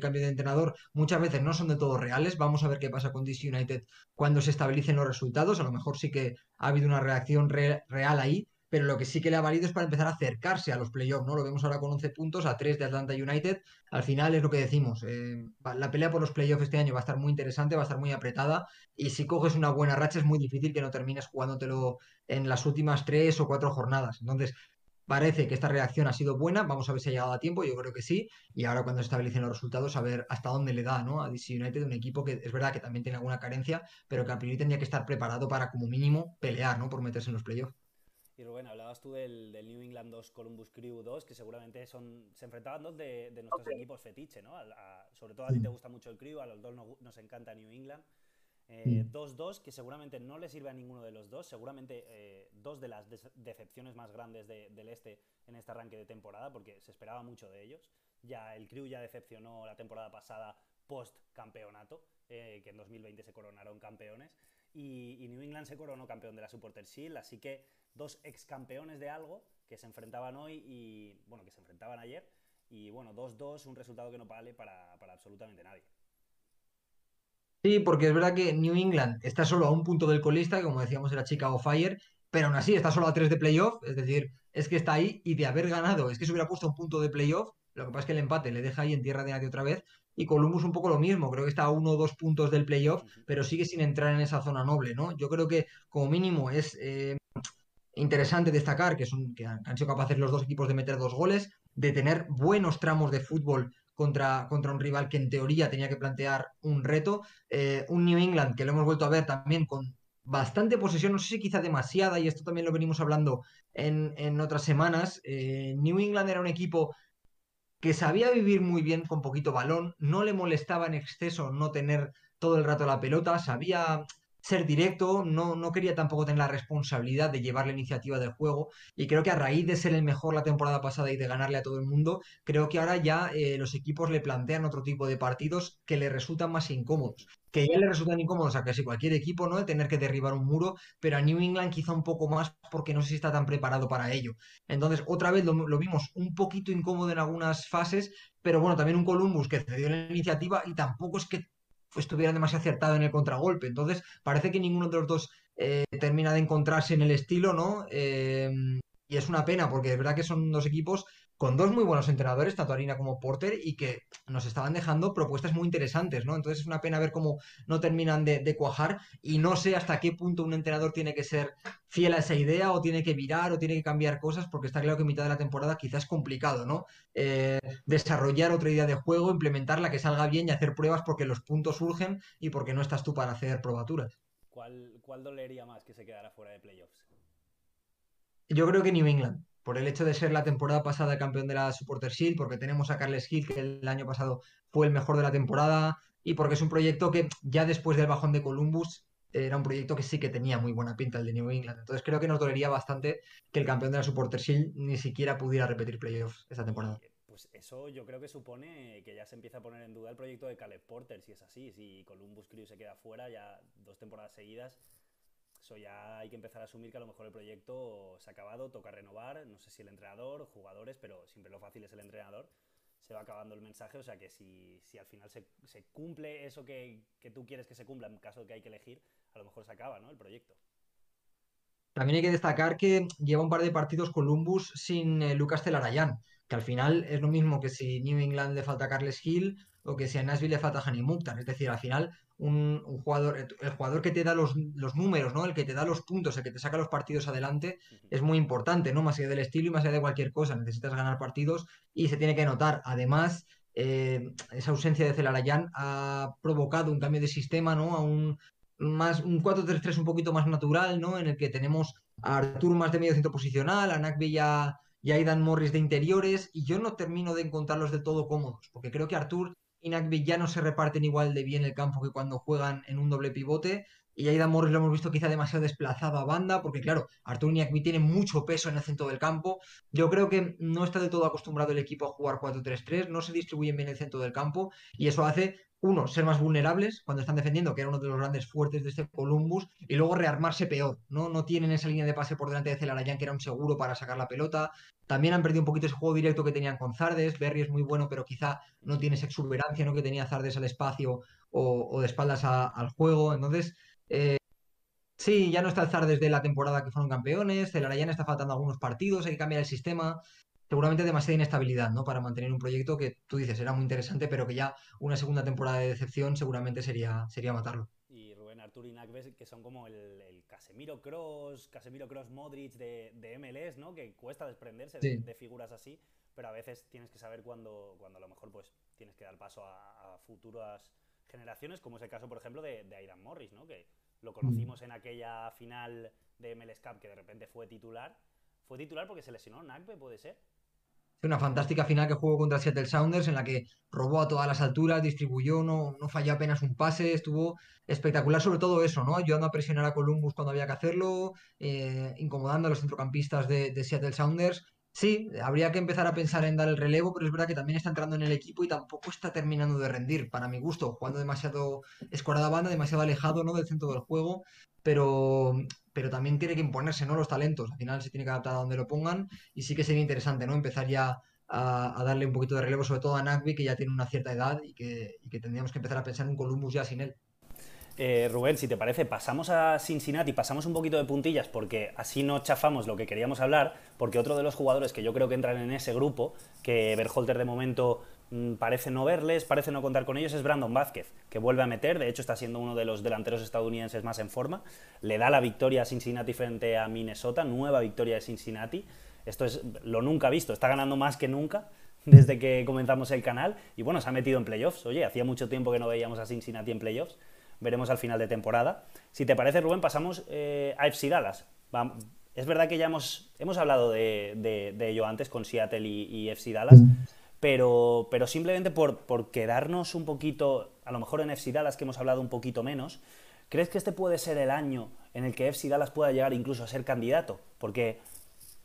cambio de entrenador muchas veces no son de todo reales. Vamos a ver qué pasa con DC United cuando se estabilicen los resultados. A lo mejor sí que ha habido una reacción real ahí, pero lo que sí que le ha valido es para empezar a acercarse a los playoffs, ¿no? Lo vemos ahora con 11 puntos a 3 de Atlanta United. Al final es lo que decimos, eh, la pelea por los playoffs este año va a estar muy interesante, va a estar muy apretada y si coges una buena racha es muy difícil que no termines jugándotelo en las últimas 3 o 4 jornadas. Entonces, parece que esta reacción ha sido buena, vamos a ver si ha llegado a tiempo, yo creo que sí, y ahora cuando se establecen los resultados, a ver hasta dónde le da ¿no? a DC United, un equipo que es verdad que también tiene alguna carencia, pero que a priori tendría que estar preparado para como mínimo pelear ¿no? por meterse en los playoffs. Y Rubén, hablabas tú del, New England 2 Columbus Crew 2, que seguramente son se enfrentaban dos de, nuestros equipos fetiche, ¿no? sobre todo a ti te gusta mucho el Crew, a los dos nos, encanta New England. 2-2, que seguramente no le sirve a ninguno de los dos, seguramente dos de las decepciones más grandes del este en este arranque de temporada, porque se esperaba mucho de ellos. Ya el Crew ya decepcionó la temporada pasada post campeonato, que en 2020 se coronaron campeones, y, New England se coronó campeón de la Supporter Shield, así que dos ex campeones de algo que se enfrentaban hoy y, bueno, que se enfrentaban ayer, y bueno, 2-2, un resultado que no vale para, para absolutamente nadie. Sí, porque es verdad que New England está solo a un punto del colista, como decíamos era Chicago Fire, pero aún así está solo a tres de playoff, es decir, es que está ahí y de haber ganado, es que se hubiera puesto un punto de playoff, lo que pasa es que el empate le deja ahí en tierra de nadie otra vez, y Columbus un poco lo mismo, creo que está a uno o dos puntos del playoff, pero sigue sin entrar en esa zona noble, ¿no? Yo creo que como mínimo es eh, interesante destacar que, son, que han, sido capaces los dos equipos de meter dos goles, de tener buenos tramos de fútbol contra, contra un rival que en teoría tenía que plantear un reto, eh, un New England que lo hemos vuelto a ver también con bastante posesión, no sé si quizá demasiada, y esto también lo venimos hablando en, otras semanas. Eh, New England era un equipo que sabía vivir muy bien con poquito balón, no le molestaba en exceso no tener todo el rato la pelota, sabía ser directo, no, no quería tampoco tener la responsabilidad de llevar la iniciativa del juego y creo que a raíz de ser el mejor la temporada pasada y de ganarle a todo el mundo, creo que ahora ya eh, los equipos le plantean otro tipo de partidos que le resultan más incómodos, que ya le resultan incómodos a casi cualquier equipo, ¿no? De tener que derribar un muro, pero a New England quizá un poco más porque no sé si está tan preparado para ello. Entonces, otra vez lo, lo vimos un poquito incómodo en algunas fases, pero bueno, también un Columbus que cedió la iniciativa y tampoco es que estuviera demasiado acertado en el contragolpe. Entonces, parece que ninguno de los dos eh, termina de encontrarse en el estilo, ¿no? Eh, y es una pena, porque es verdad que son dos equipos con dos muy buenos entrenadores, tanto Arina como Porter, y que nos estaban dejando propuestas muy interesantes, ¿no? Entonces es una pena ver cómo no terminan de, cuajar y no sé hasta qué punto un entrenador tiene que ser fiel a esa idea o tiene que virar o tiene que cambiar cosas, porque está claro que en mitad de la temporada quizás es complicado, ¿no? Eh, desarrollar otra idea de juego, implementarla, que salga bien y hacer pruebas porque los puntos surgen y porque no estás tú para hacer probaturas. ¿Cuál, cuál dolería más que se quedara fuera de playoffs? Yo creo que New England por el hecho de ser la temporada pasada campeón de la Supporter Shield, porque tenemos a Carles Hill, que el año pasado fue el mejor de la temporada, y porque es un proyecto que ya después del bajón de Columbus era un proyecto que sí que tenía muy buena pinta el de New England. Entonces creo que nos dolería bastante que el campeón de la Supporter Shield ni siquiera pudiera repetir playoffs esta temporada. Pues eso yo creo que supone que ya se empieza a poner en duda el proyecto de Caleb Porter, si es así, si Columbus Crew se queda fuera ya dos temporadas seguidas eso ya hay que empezar a asumir que a lo mejor el proyecto se ha acabado, toca renovar, no sé si el entrenador, jugadores, pero siempre lo fácil es el entrenador. Se va acabando el mensaje, o sea que si, si al final se, se cumple eso que, que, tú quieres que se cumpla en caso de que hay que elegir, a lo mejor se acaba ¿no? el proyecto. También hay que destacar que lleva un par de partidos Columbus sin eh, Lucas Celarayán, que al final es lo mismo que si New England le falta Carles Hill o que si a Nashville le falta Hani Mukhtar. Es decir, al final un, jugador, el jugador que te da los, números, ¿no? El que te da los puntos, el que te saca los partidos adelante, es muy importante, ¿no? Más allá del estilo y más allá de cualquier cosa. Necesitas ganar partidos y se tiene que notar. Además, eh, esa ausencia de Celarayán ha provocado un cambio de sistema, ¿no? A un, más un 4-3-3 un poquito más natural, ¿no? En el que tenemos a Artur más de medio centro posicional, a Nakbi y a, Aidan Morris de interiores, y yo no termino de encontrarlos de todo cómodos, porque creo que Artur y Nakbi ya no se reparten igual de bien el campo que cuando juegan en un doble pivote, y Aidan Morris lo hemos visto quizá demasiado desplazado a banda, porque claro, Artur Nakbi tiene mucho peso en el centro del campo. Yo creo que no está de todo acostumbrado el equipo a jugar 4-3-3, no se distribuyen bien el centro del campo, y eso hace uno, ser más vulnerables cuando están defendiendo, que era uno de los grandes fuertes de este Columbus, y luego rearmarse peor, ¿no? No tienen esa línea de pase por delante de Celarayán, que era un seguro para sacar la pelota. También han perdido un poquito ese juego directo que tenían con Zardes. Berry es muy bueno, pero quizá no tiene esa exuberancia, ¿no? Que tenía Zardes al espacio o, de espaldas al juego. Entonces, eh, sí, ya no está el Zardes de la temporada que fueron campeones. Celarayán está faltando algunos partidos, hay que cambiar el sistema seguramente demasiada inestabilidad, ¿no? Para mantener un proyecto que tú dices era muy interesante, pero que ya una segunda temporada de decepción seguramente sería, sería matarlo. Y Rubén Artur y Nakbes, que son como el, Casemiro Cross, Casemiro Cross Modric de, de, MLS, ¿no? Que cuesta desprenderse de, figuras así, pero a veces tienes que saber cuándo, cuando a lo mejor pues tienes que dar paso a, futuras generaciones, como es el caso, por ejemplo, de, de Aidan Morris, ¿no? Que lo conocimos en aquella final de MLS Cup que de repente fue titular. ¿Fue titular porque se lesionó Nakbe, puede ser? Una fantástica final que jugó contra Seattle Sounders en la que robó a todas las alturas, distribuyó, no, no falló apenas un pase, estuvo espectacular sobre todo eso, ¿no? Ayudando a presionar a Columbus cuando había que hacerlo, eh, incomodando a los centrocampistas de, de Seattle Sounders. Sí, habría que empezar a pensar en dar el relevo, pero es verdad que también está entrando en el equipo y tampoco está terminando de rendir, para mi gusto, jugando demasiado escuadra banda, demasiado alejado ¿no? del centro del juego, pero, pero también tiene que imponerse ¿no? los talentos, al final se tiene que adaptar a donde lo pongan y sí que sería interesante ¿no? empezar ya a, darle un poquito de relevo, sobre todo a Nagby, que ya tiene una cierta edad y que, y que tendríamos que empezar a pensar en un Columbus ya sin él. Eh, Rubén, si te parece, pasamos a Cincinnati, pasamos un poquito de puntillas porque así no chafamos lo que queríamos hablar, porque otro de los jugadores que yo creo que entran en ese grupo, que Berholter de momento mm, parece no verles, parece no contar con ellos, es Brandon Vázquez, que vuelve a meter, de hecho está siendo uno de los delanteros estadounidenses más en forma, le da la victoria a Cincinnati frente a Minnesota, nueva victoria de Cincinnati, esto es lo nunca visto, está ganando más que nunca desde que comenzamos el canal. Y bueno, se ha metido en playoffs, oye, hacía mucho tiempo que no veíamos a Cincinnati en playoffs veremos al final de temporada. Si te parece, Rubén, pasamos eh, a FC Dallas. es verdad que ya hemos, hemos hablado de, ello antes con Seattle y, FC Dallas, pero, pero simplemente por, por, quedarnos un poquito, a lo mejor en FC Dallas que hemos hablado un poquito menos, ¿crees que este puede ser el año en el que FC Dallas pueda llegar incluso a ser candidato? Porque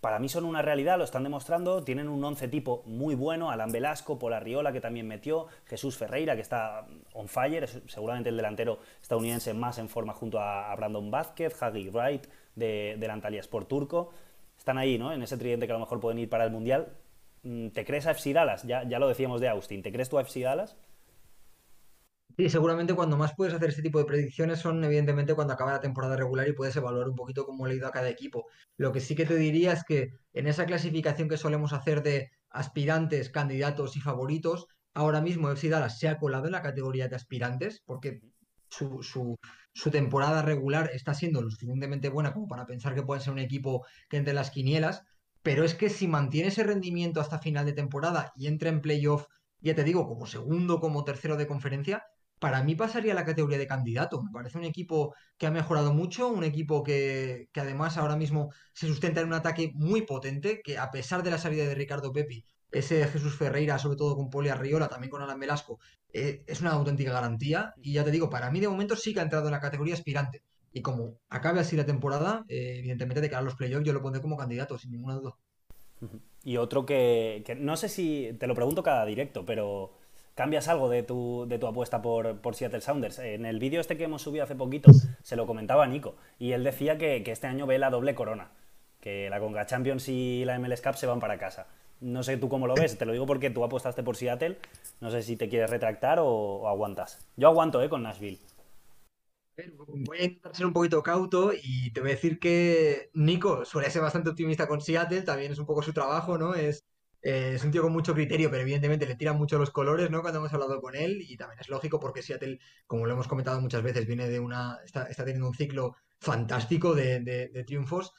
para mí son una realidad, lo están demostrando, tienen un once tipo muy bueno, Alan Velasco, Pola Riola que también metió, Jesús Ferreira que está on fire, es seguramente el delantero estadounidense más en forma junto a, Brandon Vázquez, Hagi Wright de, del Antalya Sport turco, están ahí, ¿no? En ese tridente que a lo mejor pueden ir para el Mundial. Mm, ¿Te crees a FC Dallas? Ya, ya lo decíamos de Austin, ¿te crees tú a FC Dallas? Sí, seguramente cuando más puedes hacer este tipo de predicciones son evidentemente cuando acaba la temporada regular y puedes evaluar un poquito cómo le ha ido a cada equipo. Lo que sí que te diría es que en esa clasificación que solemos hacer de aspirantes, candidatos y favoritos, ahora mismo FC Dallas se ha colado en la categoría de aspirantes porque su, su, temporada regular está siendo lo suficientemente buena como para pensar que puede ser un equipo que entre las quinielas, pero es que si mantiene ese rendimiento hasta final de temporada y entra en playoff, ya te digo, como segundo, como tercero de conferencia, para mí pasaría a la categoría de candidato. Me parece un equipo que ha mejorado mucho, un equipo que, además ahora mismo se sustenta en un ataque muy potente, que a pesar de la salida de Ricardo Pepi, ese Jesús Ferreira, sobre todo con Poli Arriola, también con Alan Velasco, eh, es una auténtica garantía. Y ya te digo, para mí de momento sí que ha entrado en la categoría aspirante. Y como acabe así la temporada, eh, evidentemente de cara a los playoffs yo lo pondré como candidato, sin ninguna duda. Y otro que no sé si te lo pregunto cada directo, pero cambias algo de tu, de tu apuesta por, por, Seattle Sounders. En el vídeo este que hemos subido hace poquito se lo comentaba Nico y él decía que, este año ve la doble corona, que la Conga Champions y la MLS Cup se van para casa. No sé tú cómo lo ves, te lo digo porque tú apostaste por Seattle, no sé si te quieres retractar o, aguantas. Yo aguanto ¿eh? con Nashville. Voy a intentar ser un poquito cauto y te voy a decir que Nico suele ser bastante optimista con Seattle, también es un poco su trabajo, ¿no? Es eh, es un tío con mucho criterio, pero evidentemente le tiran mucho los colores, ¿no? Cuando hemos hablado con él, y también es lógico porque Seattle, como lo hemos comentado muchas veces, viene de una. está, teniendo un ciclo fantástico de, triunfos.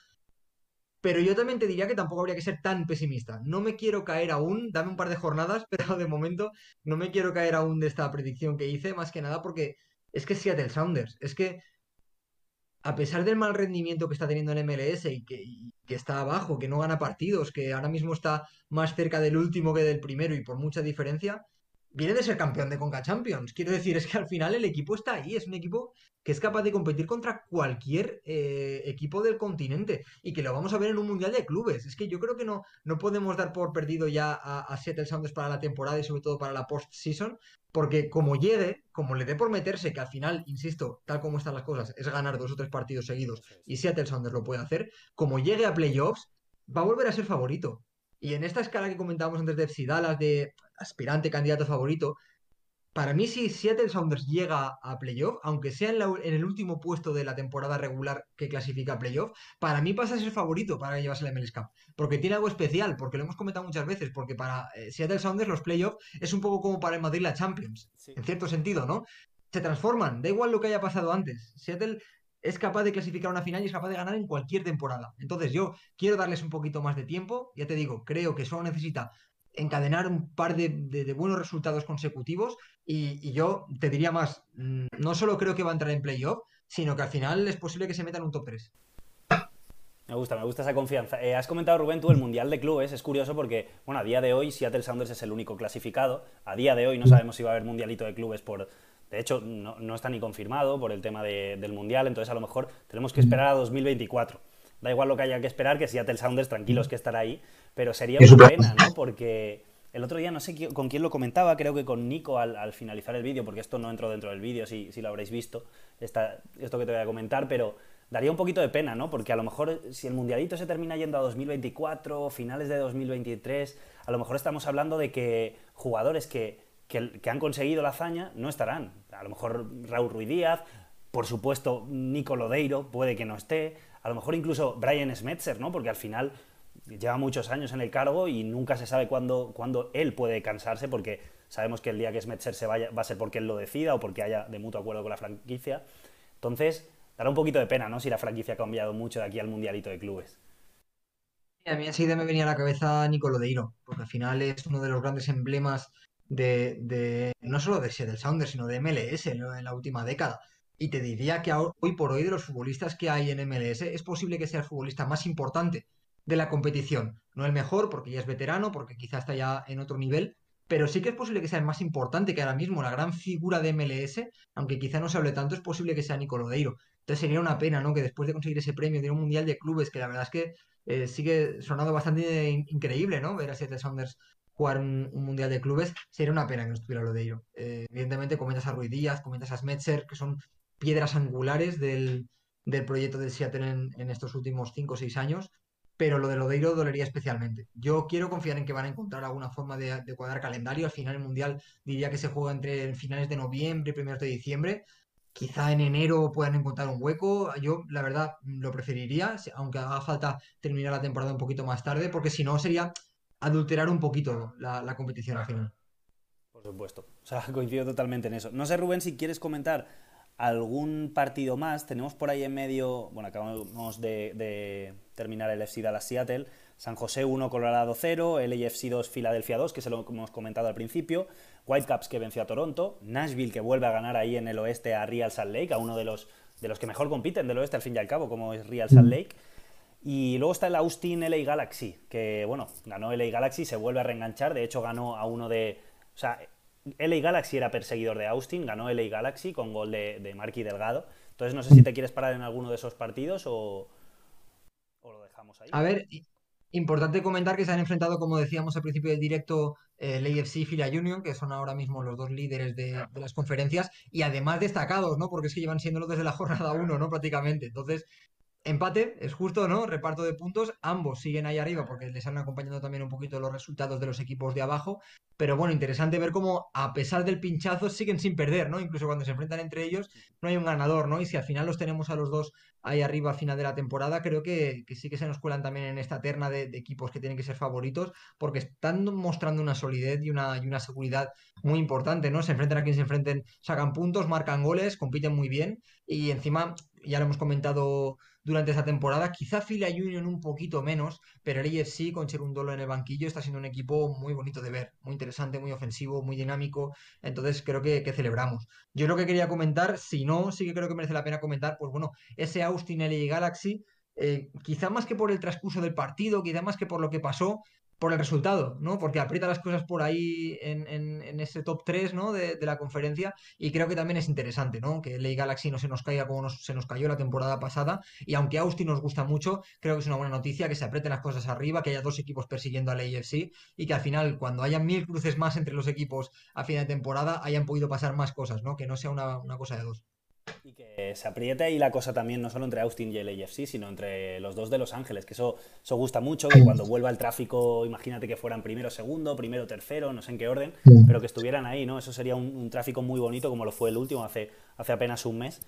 Pero yo también te diría que tampoco habría que ser tan pesimista. No me quiero caer aún, dame un par de jornadas, pero de momento no me quiero caer aún de esta predicción que hice, más que nada porque es que Seattle Sounders, es que a pesar del mal rendimiento que está teniendo en MLS y que, está abajo, que no gana partidos, que ahora mismo está más cerca del último que del primero y por mucha diferencia, viene de ser campeón de Conca Champions. Quiero decir, es que al final el equipo está ahí, es un equipo que es capaz de competir contra cualquier eh, equipo del continente y que lo vamos a ver en un mundial de clubes. Es que yo creo que no, no podemos dar por perdido ya a, a Seattle Sounders para la temporada y sobre todo para la post-season, porque como llegue, como le dé por meterse, que al final, insisto, tal como están las cosas, es ganar dos o tres partidos seguidos y Seattle Sounders lo puede hacer, como llegue a playoffs, va a volver a ser favorito. Y en esta escala que comentábamos antes de FC de aspirante candidato favorito, para mí, si Seattle Sounders llega a playoff, aunque sea en, el último puesto de la temporada regular que clasifica a playoff, para mí pasa a ser favorito para llevarse la MLS Cup. Porque tiene algo especial, porque lo hemos comentado muchas veces, porque para eh, Seattle Sounders los playoffs es un poco como para el Madrid la Champions, en cierto sentido, ¿no? Se transforman, da igual lo que haya pasado antes. Seattle es capaz de clasificar una final y es capaz de ganar en cualquier temporada. Entonces yo quiero darles un poquito más de tiempo, ya te digo, creo que solo necesita encadenar un par de, buenos resultados consecutivos y, yo te diría más, mm, no solo creo que va a entrar en playoff, sino que al final es posible que se meta en un top 3. Me gusta, me gusta esa confianza. Eh, has comentado, Rubén, tú el Mundial de Clubes. Es curioso porque, bueno, a día de hoy Seattle Sounders es el único clasificado. A día de hoy no sabemos si va a haber Mundialito de Clubes por... De hecho, no, está ni confirmado por el tema del Mundial, entonces a lo mejor tenemos que esperar a 2024. Da igual lo que haya que esperar, que Seattle Sounders tranquilos que estará ahí, pero sería una pena, ¿no? Porque el otro día no sé con quién lo comentaba, creo que con Nico al, finalizar el vídeo, porque esto no entró dentro del vídeo, si, si lo habréis visto, esto que te voy a comentar, pero daría un poquito de pena, ¿no? Porque a lo mejor si el mundialito se termina yendo a 2024, finales de 2023, a lo mejor estamos hablando de que jugadores que, han conseguido la hazaña no estarán. A lo mejor Raúl Ruiz Díaz, por supuesto Nico Lodeiro puede que no esté, a lo mejor incluso Brian Smetzer, ¿no? Porque al final lleva muchos años en el cargo y nunca se sabe cuándo, cuándo él puede cansarse porque sabemos que el día que Smetzer se vaya va a ser porque él lo decida o porque haya de mutuo acuerdo con la franquicia. Entonces, dará un poquito de pena, ¿no? Si la franquicia ha cambiado mucho de aquí al Mundialito de Clubes. A mí enseguida me venía a la cabeza Nicolo Deiro, porque al final es uno de los grandes emblemas de, no solo de Seattle Sounders, sino de MLS en la última década. Y te diría que hoy por hoy de los futbolistas que hay en MLS es posible que sea el futbolista más importante de la competición. No el mejor, porque ya es veterano, porque quizá está ya en otro nivel, pero sí que es posible que sea el más importante que ahora mismo, la gran figura de MLS, aunque quizá no se hable tanto, es posible que sea Nicolo Deiro. Entonces sería una pena, ¿no? Que después de conseguir ese premio de un mundial de clubes, que la verdad es que eh, sigue sonando bastante increíble, ¿no? Ver a Seattle Sounders jugar un, mundial de clubes, sería una pena que no estuviera lo. Eh, evidentemente, comentas a Ruiz Díaz, comentas a Smetzer, que son piedras angulares del, proyecto de Seattle en, en estos últimos 5 o 6 años pero lo de Lodeiro dolería especialmente. Yo quiero confiar en que van a encontrar alguna forma de, cuadrar calendario. Al final el Mundial diría que se juega entre finales de noviembre y primeros de diciembre. Quizá en enero puedan encontrar un hueco. Yo, la verdad, lo preferiría, aunque haga falta terminar la temporada un poquito más tarde, porque si no sería adulterar un poquito la, la competición al final. Por supuesto. O sea, coincido totalmente en eso. No sé, Rubén, si quieres comentar algún partido más. Tenemos por ahí en medio, bueno, acabamos de, terminar el FC Dallas Seattle, San José 1, Colorado 0, LAFC 2, Filadelfia 2, que se lo hemos comentado al principio, Whitecaps que venció a Toronto, Nashville que vuelve a ganar ahí en el oeste a Real Salt Lake, a uno de los, de los que mejor compiten del oeste al fin y al cabo, como es Real Salt Lake. Y luego está el Austin LA Galaxy, que bueno, ganó LA Galaxy, se vuelve a reenganchar, de hecho ganó a uno de... O sea, LA Galaxy era perseguidor de Austin, ganó LA Galaxy con gol de, de Marky Delgado. Entonces no sé si te quieres parar en alguno de esos partidos o, lo dejamos ahí. A ver, importante comentar que se han enfrentado, como decíamos al principio del directo, el AFC y Fila Union, que son ahora mismo los dos líderes de, de, las conferencias, y además destacados, ¿no? Porque es que llevan siéndolo desde la jornada 1, ¿no? Prácticamente. Entonces, Empate, es justo, ¿no? Reparto de puntos, ambos siguen ahí arriba porque les han acompañado también un poquito los resultados de los equipos de abajo, pero bueno, interesante ver cómo a pesar del pinchazo siguen sin perder, ¿no? Incluso cuando se enfrentan entre ellos no hay un ganador, ¿no? Y si al final los tenemos a los dos ahí arriba a final de la temporada, creo que, sí que se nos cuelan también en esta terna de, equipos que tienen que ser favoritos porque están mostrando una solidez y una, y una seguridad muy importante, ¿no? Se enfrentan a quien se enfrenten, sacan puntos, marcan goles, compiten muy bien y encima, ya lo hemos comentado durante esta temporada. Quizá Fila Union un poquito menos, pero el AFC con Cherundolo en el banquillo está siendo un equipo muy bonito de ver, muy interesante, muy ofensivo, muy dinámico. Entonces creo que, celebramos. Yo lo que quería comentar, si no, sí que creo que merece la pena comentar, pues bueno, ese Austin LA Galaxy. Eh, quizá más que por el transcurso del partido, quizá más que por lo que pasó, por el resultado, ¿no? Porque aprieta las cosas por ahí en, en, ese top 3, ¿no? De, la conferencia y creo que también es interesante, ¿no? Que LA Galaxy no se nos caiga como se nos cayó la temporada pasada y aunque Austin nos gusta mucho, creo que es una buena noticia que se aprieten las cosas arriba, que haya dos equipos persiguiendo a la AFC y que al final, cuando haya mil cruces más entre los equipos a fin de temporada, hayan podido pasar más cosas, ¿no? Que no sea una, una cosa de dos. Y que se apriete ahí la cosa también, no solo entre Austin y el AFC, sino entre los dos de Los Ángeles, que eso, eso gusta mucho, que cuando vuelva el tráfico, imagínate que fueran primero, segundo, primero, tercero, no sé en qué orden, pero que estuvieran ahí, ¿no? Eso sería un, tráfico muy bonito, como lo fue el último hace, hace apenas un mes.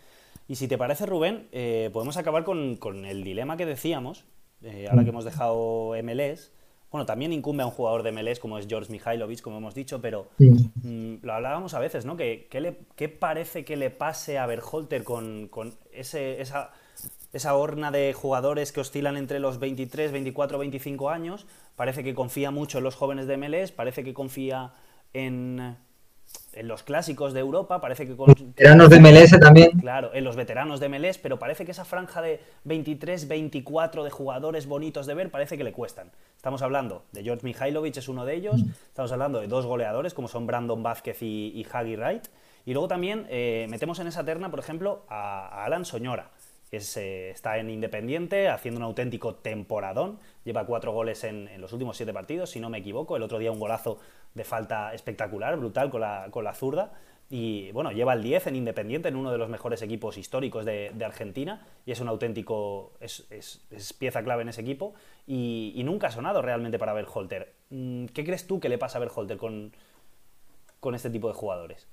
Y si te parece, Rubén, eh, podemos acabar con, con, el dilema que decíamos, eh, ahora que hemos dejado MLS, bueno, también incumbe a un jugador de MLS como es George Mihailovic, como hemos dicho, pero mm, lo hablábamos a veces, ¿no? ¿Qué, qué, parece que le pase a Berholter con, con ese, esa, esa horna de jugadores que oscilan entre los 23, 24, 25 años? Parece que confía mucho en los jóvenes de MLS, parece que confía en, en los clásicos de Europa parece que con... Veteranos de MLS también. Claro, en los veteranos de MLS, pero parece que esa franja de 23, 24 de jugadores bonitos de ver parece que le cuestan. Estamos hablando de George Mihailovic, es uno de ellos, estamos hablando de dos goleadores como son Brandon Vázquez y, y Hagi Wright, y luego también eh, metemos en esa terna, por ejemplo, a, Alan Soñora, que eh, está en Independiente haciendo un auténtico temporadón, lleva cuatro goles en, en los últimos siete partidos, si no me equivoco, el otro día un golazo de falta espectacular, brutal con la, con la zurda. Y bueno, lleva el 10 en Independiente, en uno de los mejores equipos históricos de, Argentina, y es un auténtico, es, pieza clave en ese equipo, y, nunca ha sonado realmente para Berholter. Mm, ¿Qué crees tú que le pasa a Berholter con, con este tipo de jugadores?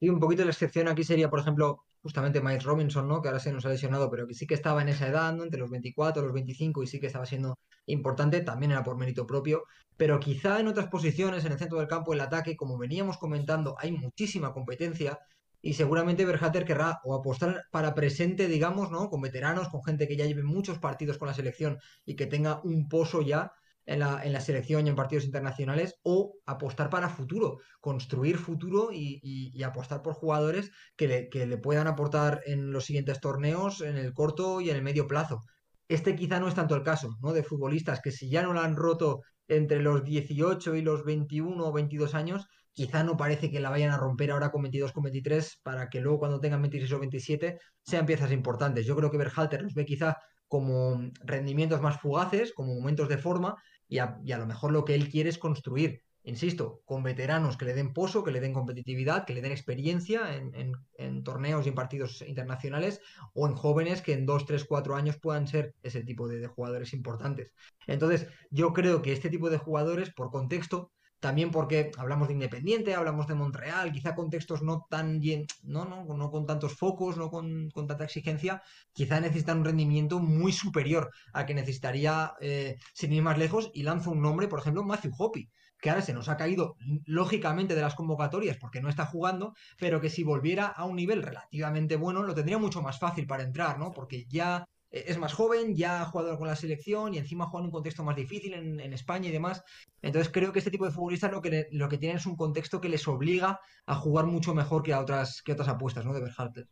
Y un poquito la excepción aquí sería, por ejemplo, justamente Mike Robinson, ¿no? Que ahora se nos ha lesionado, pero que sí que estaba en esa edad, ¿no? Entre los 24 y los 25 y sí que estaba siendo importante, también era por mérito propio, pero quizá en otras posiciones, en el centro del campo, el ataque, como veníamos comentando, hay muchísima competencia y seguramente Berhater querrá o apostar para presente, digamos, ¿no? Con veteranos, con gente que ya lleve muchos partidos con la selección y que tenga un pozo ya en la, en la, selección y en partidos internacionales o apostar para futuro, construir futuro y, apostar por jugadores que le, que le, puedan aportar en los siguientes torneos, en el corto y en el medio plazo. Este quizá no es tanto el caso, ¿no? De futbolistas que si ya no lo han roto entre los 18 y los 21 o 22 años, quizá no parece que la vayan a romper ahora con 22, con 23, para que luego cuando tengan 26 o 27 sean piezas importantes. Yo creo que Berhalter los ve quizá como rendimientos más fugaces, como momentos de forma, y a, lo mejor lo que él quiere es construir, insisto, con veteranos que le den pozo, que le den competitividad, que le den experiencia en, torneos y en partidos internacionales, o en jóvenes que en dos, tres, cuatro años puedan ser ese tipo de, jugadores importantes. Entonces, yo creo que este tipo de jugadores, por contexto, también porque hablamos de Independiente, hablamos de Montreal, quizá contextos no tan bien, no, no, no con tantos focos, no con, tanta exigencia, quizá necesitan un rendimiento muy superior a que necesitaría eh, sin ir más lejos. Y lanzo un nombre, por ejemplo, Matthew Hoppy, que ahora se nos ha caído lógicamente de las convocatorias porque no está jugando, pero que si volviera a un nivel relativamente bueno, lo tendría mucho más fácil para entrar, ¿no? Porque ya es más joven, ya ha jugado con la selección y encima juega en un contexto más difícil en, España y demás. Entonces creo que este tipo de futbolistas lo que, lo que tienen es un contexto que les obliga a jugar mucho mejor que a otras, que otras apuestas, ¿no? De Berhalter.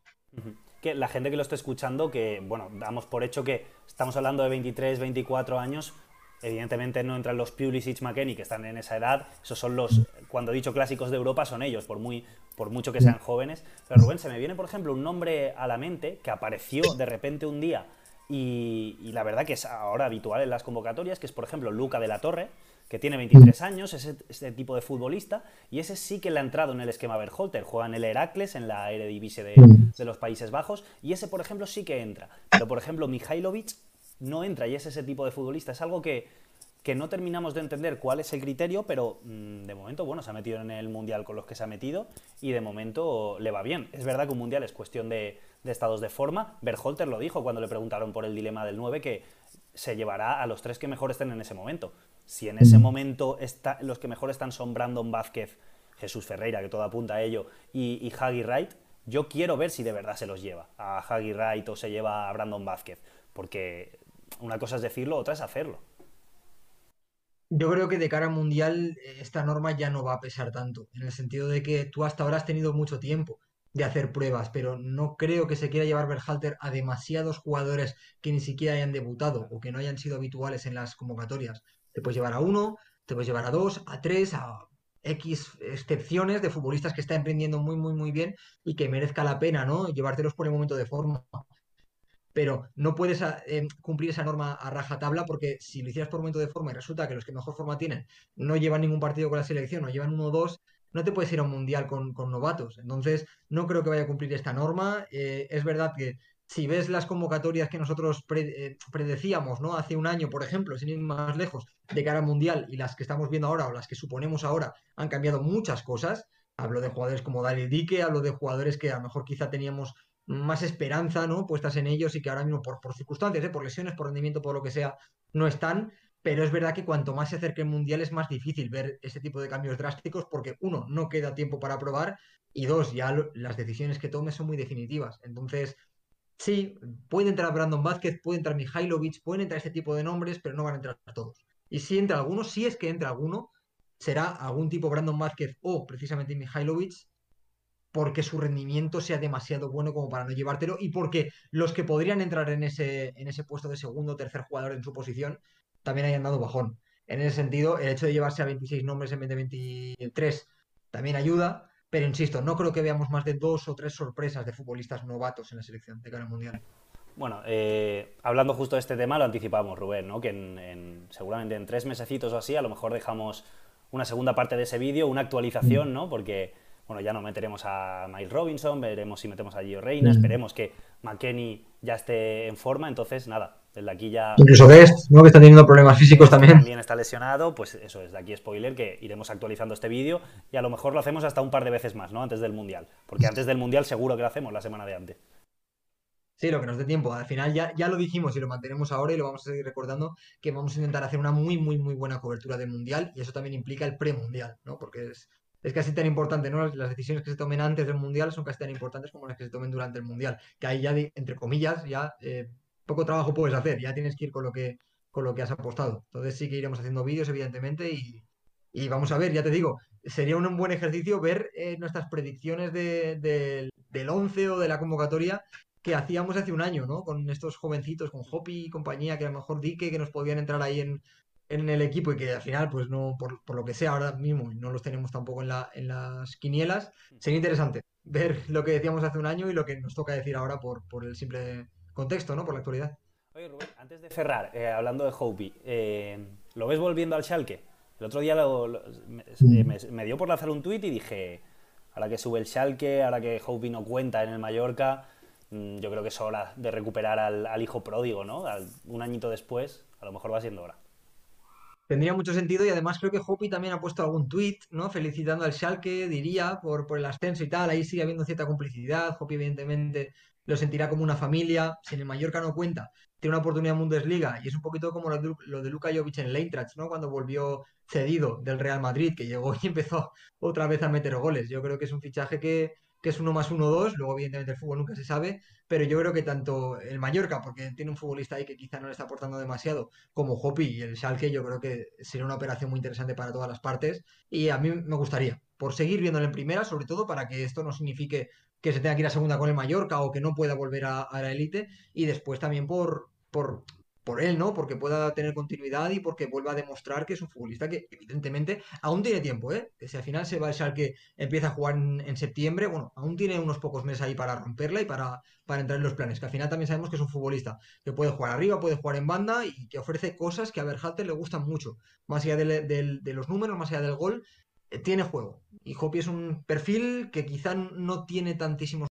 Que la gente que lo esté escuchando, que bueno, damos por hecho que estamos hablando de 23, 24 años, evidentemente no entran los Pulisic, McKenny, que están en esa edad, esos son los, cuando he dicho clásicos de Europa, son ellos, por, muy, por mucho que sean jóvenes. Pero Rubén, se me viene, por ejemplo, un nombre a la mente que apareció de repente un día y, la verdad que es ahora habitual en las convocatorias, que es por ejemplo Luca de la Torre, que tiene 23 años, es ese tipo de futbolista, y ese sí que le ha entrado en el esquema Berholter, juega en el Heracles, en la Eredivisie de, de los Países Bajos, y ese por ejemplo sí que entra. Pero por ejemplo Mihailovic no entra y es ese tipo de futbolista, es algo que, que no terminamos de entender cuál es el criterio, pero mm, de momento, bueno, se ha metido en el Mundial con los que se ha metido y de momento le va bien. Es verdad que un Mundial es cuestión de, de estados de forma. Berholter lo dijo cuando le preguntaron por el dilema del 9, que se llevará a los tres que mejor estén en ese momento. Si en ese momento está, los que mejor están son Brandon Vázquez, Jesús Ferreira, que todo apunta a ello, y, y Hagi Wright, yo quiero ver si de verdad se los lleva a Hagi Wright o se lleva a Brandon Vázquez, porque una cosa es decirlo, otra es hacerlo. Yo creo que de cara al mundial eh, esta norma ya no va a pesar tanto, en el sentido de que tú hasta ahora has tenido mucho tiempo de hacer pruebas, pero no creo que se quiera llevar Berhalter a demasiados jugadores que ni siquiera hayan debutado o que no hayan sido habituales en las convocatorias. Te puedes llevar a uno, te puedes llevar a dos, a tres, a X excepciones de futbolistas que están emprendiendo muy, muy, muy bien y que merezca la pena, ¿no? Llevártelos por el momento de forma. Pero no puedes eh, cumplir esa norma a rajatabla porque si lo hicieras por momento de forma y resulta que los que mejor forma tienen no llevan ningún partido con la selección o llevan uno o dos, no te puedes ir a un mundial con, novatos. Entonces, no creo que vaya a cumplir esta norma. Eh, es verdad que si ves las convocatorias que nosotros eh, predecíamos, ¿no? Hace un año, por ejemplo, sin ir más lejos, de cara al mundial, y las que estamos viendo ahora o las que suponemos ahora, han cambiado muchas cosas. Hablo de jugadores como Dali Dique, hablo de jugadores que a lo mejor quizá teníamos más esperanza, ¿no? Puestas en ellos y que ahora mismo por, por circunstancias, ¿eh? por lesiones, por rendimiento, por lo que sea, no están pero es verdad que cuanto más se acerque el Mundial es más difícil ver ese tipo de cambios drásticos porque, uno, no queda tiempo para probar y dos, ya las decisiones que tome son muy definitivas. Entonces, sí, puede entrar Brandon Vázquez, puede entrar Mihailovic, pueden entrar ese tipo de nombres, pero no van a entrar todos. Y si entra alguno, si es que entra alguno, será algún tipo Brandon Márquez o precisamente Mihailovic porque su rendimiento sea demasiado bueno como para no llevártelo y porque los que podrían entrar en ese, en ese puesto de segundo o tercer jugador en su posición también hayan dado bajón. En ese sentido, el hecho de llevarse a 26 nombres en vez de 23 también ayuda, pero insisto, no creo que veamos más de dos o tres sorpresas de futbolistas novatos en la selección de cara al Mundial. Bueno, eh, hablando justo de este tema, lo anticipamos, Rubén, ¿no? que en, seguramente en tres mesecitos o así, a lo mejor dejamos una segunda parte de ese vídeo, una actualización, ¿no? Porque, bueno, ya no meteremos a Miles Robinson, veremos si metemos a Gio Reina, esperemos que McKenny ya esté en forma, entonces, nada, desde aquí ya... Incluso Guest, ¿no? Que está teniendo problemas físicos también. También está lesionado, pues eso, es de aquí spoiler, que iremos actualizando este vídeo y a lo mejor lo hacemos hasta un par de veces más, ¿no? Antes del Mundial, porque antes del Mundial seguro que lo hacemos la semana de antes. Sí, lo que nos dé tiempo. Al final ya, ya lo dijimos y lo mantenemos ahora y lo vamos a seguir recordando que vamos a intentar hacer una muy, muy, muy buena cobertura del Mundial y eso también implica el premundial, ¿no? Porque es, es casi tan importante, ¿no? Las decisiones que se tomen antes del Mundial son casi tan importantes como las que se tomen durante el Mundial. Que ahí ya, entre comillas, ya eh, poco trabajo puedes hacer, ya tienes que ir con lo que, con lo que has apostado. Entonces sí que iremos haciendo vídeos, evidentemente, y, y vamos a ver, ya te digo, sería un buen ejercicio ver eh, nuestras predicciones de, del 11 o de la convocatoria que hacíamos hace un año, ¿no? Con estos jovencitos, con Hopi y compañía, que a lo mejor dique que nos podían entrar ahí en, en el equipo y que al final, pues no, por, por, lo que sea ahora mismo, no los tenemos tampoco en, la, en las quinielas, sería interesante ver lo que decíamos hace un año y lo que nos toca decir ahora por, por el simple contexto, ¿no? Por la actualidad. Oye, Rubén, antes de cerrar, eh, hablando de Hopi, eh, ¿lo ves volviendo al Schalke? El otro día lo, lo, me, me, me, dio por lanzar un tuit y dije, ahora que sube el Schalke, ahora que Hopi no cuenta en el Mallorca, Mm, yo creo que es hora de recuperar al, al hijo pródigo, ¿no? Al, un añito después, a lo mejor va siendo hora. Tendría mucho sentido y además creo que Hopi también ha puesto algún tuit, ¿no? Felicitando al Schalke, diría, por, por el ascenso y tal. Ahí sigue habiendo cierta complicidad. Hopi, evidentemente, lo sentirá como una familia. Si en el Mallorca no cuenta, tiene una oportunidad en Bundesliga y es un poquito como lo de, lo de Luka Jovic en el ¿no? Cuando volvió cedido del Real Madrid, que llegó y empezó otra vez a meter goles. Yo creo que es un fichaje que, que es uno más uno dos, luego evidentemente el fútbol nunca se sabe, pero yo creo que tanto el Mallorca, porque tiene un futbolista ahí que quizá no le está aportando demasiado, como Hopi y el Schalke, yo creo que sería una operación muy interesante para todas las partes y a mí me gustaría, por seguir viéndolo en primera, sobre todo para que esto no signifique que se tenga que ir a segunda con el Mallorca o que no pueda volver a, la élite y después también por, por por él, ¿no? Porque pueda tener continuidad y porque vuelva a demostrar que es un futbolista que evidentemente aún tiene tiempo, ¿eh? Que si al final se va a que empieza a jugar en, septiembre, bueno, aún tiene unos pocos meses ahí para romperla y para, para entrar en los planes. Que al final también sabemos que es un futbolista que puede jugar arriba, puede jugar en banda y que ofrece cosas que a Berhalter le gustan mucho. Más allá de, los números, más allá del gol, tiene juego. Y Hopi es un perfil que quizá no tiene tantísimos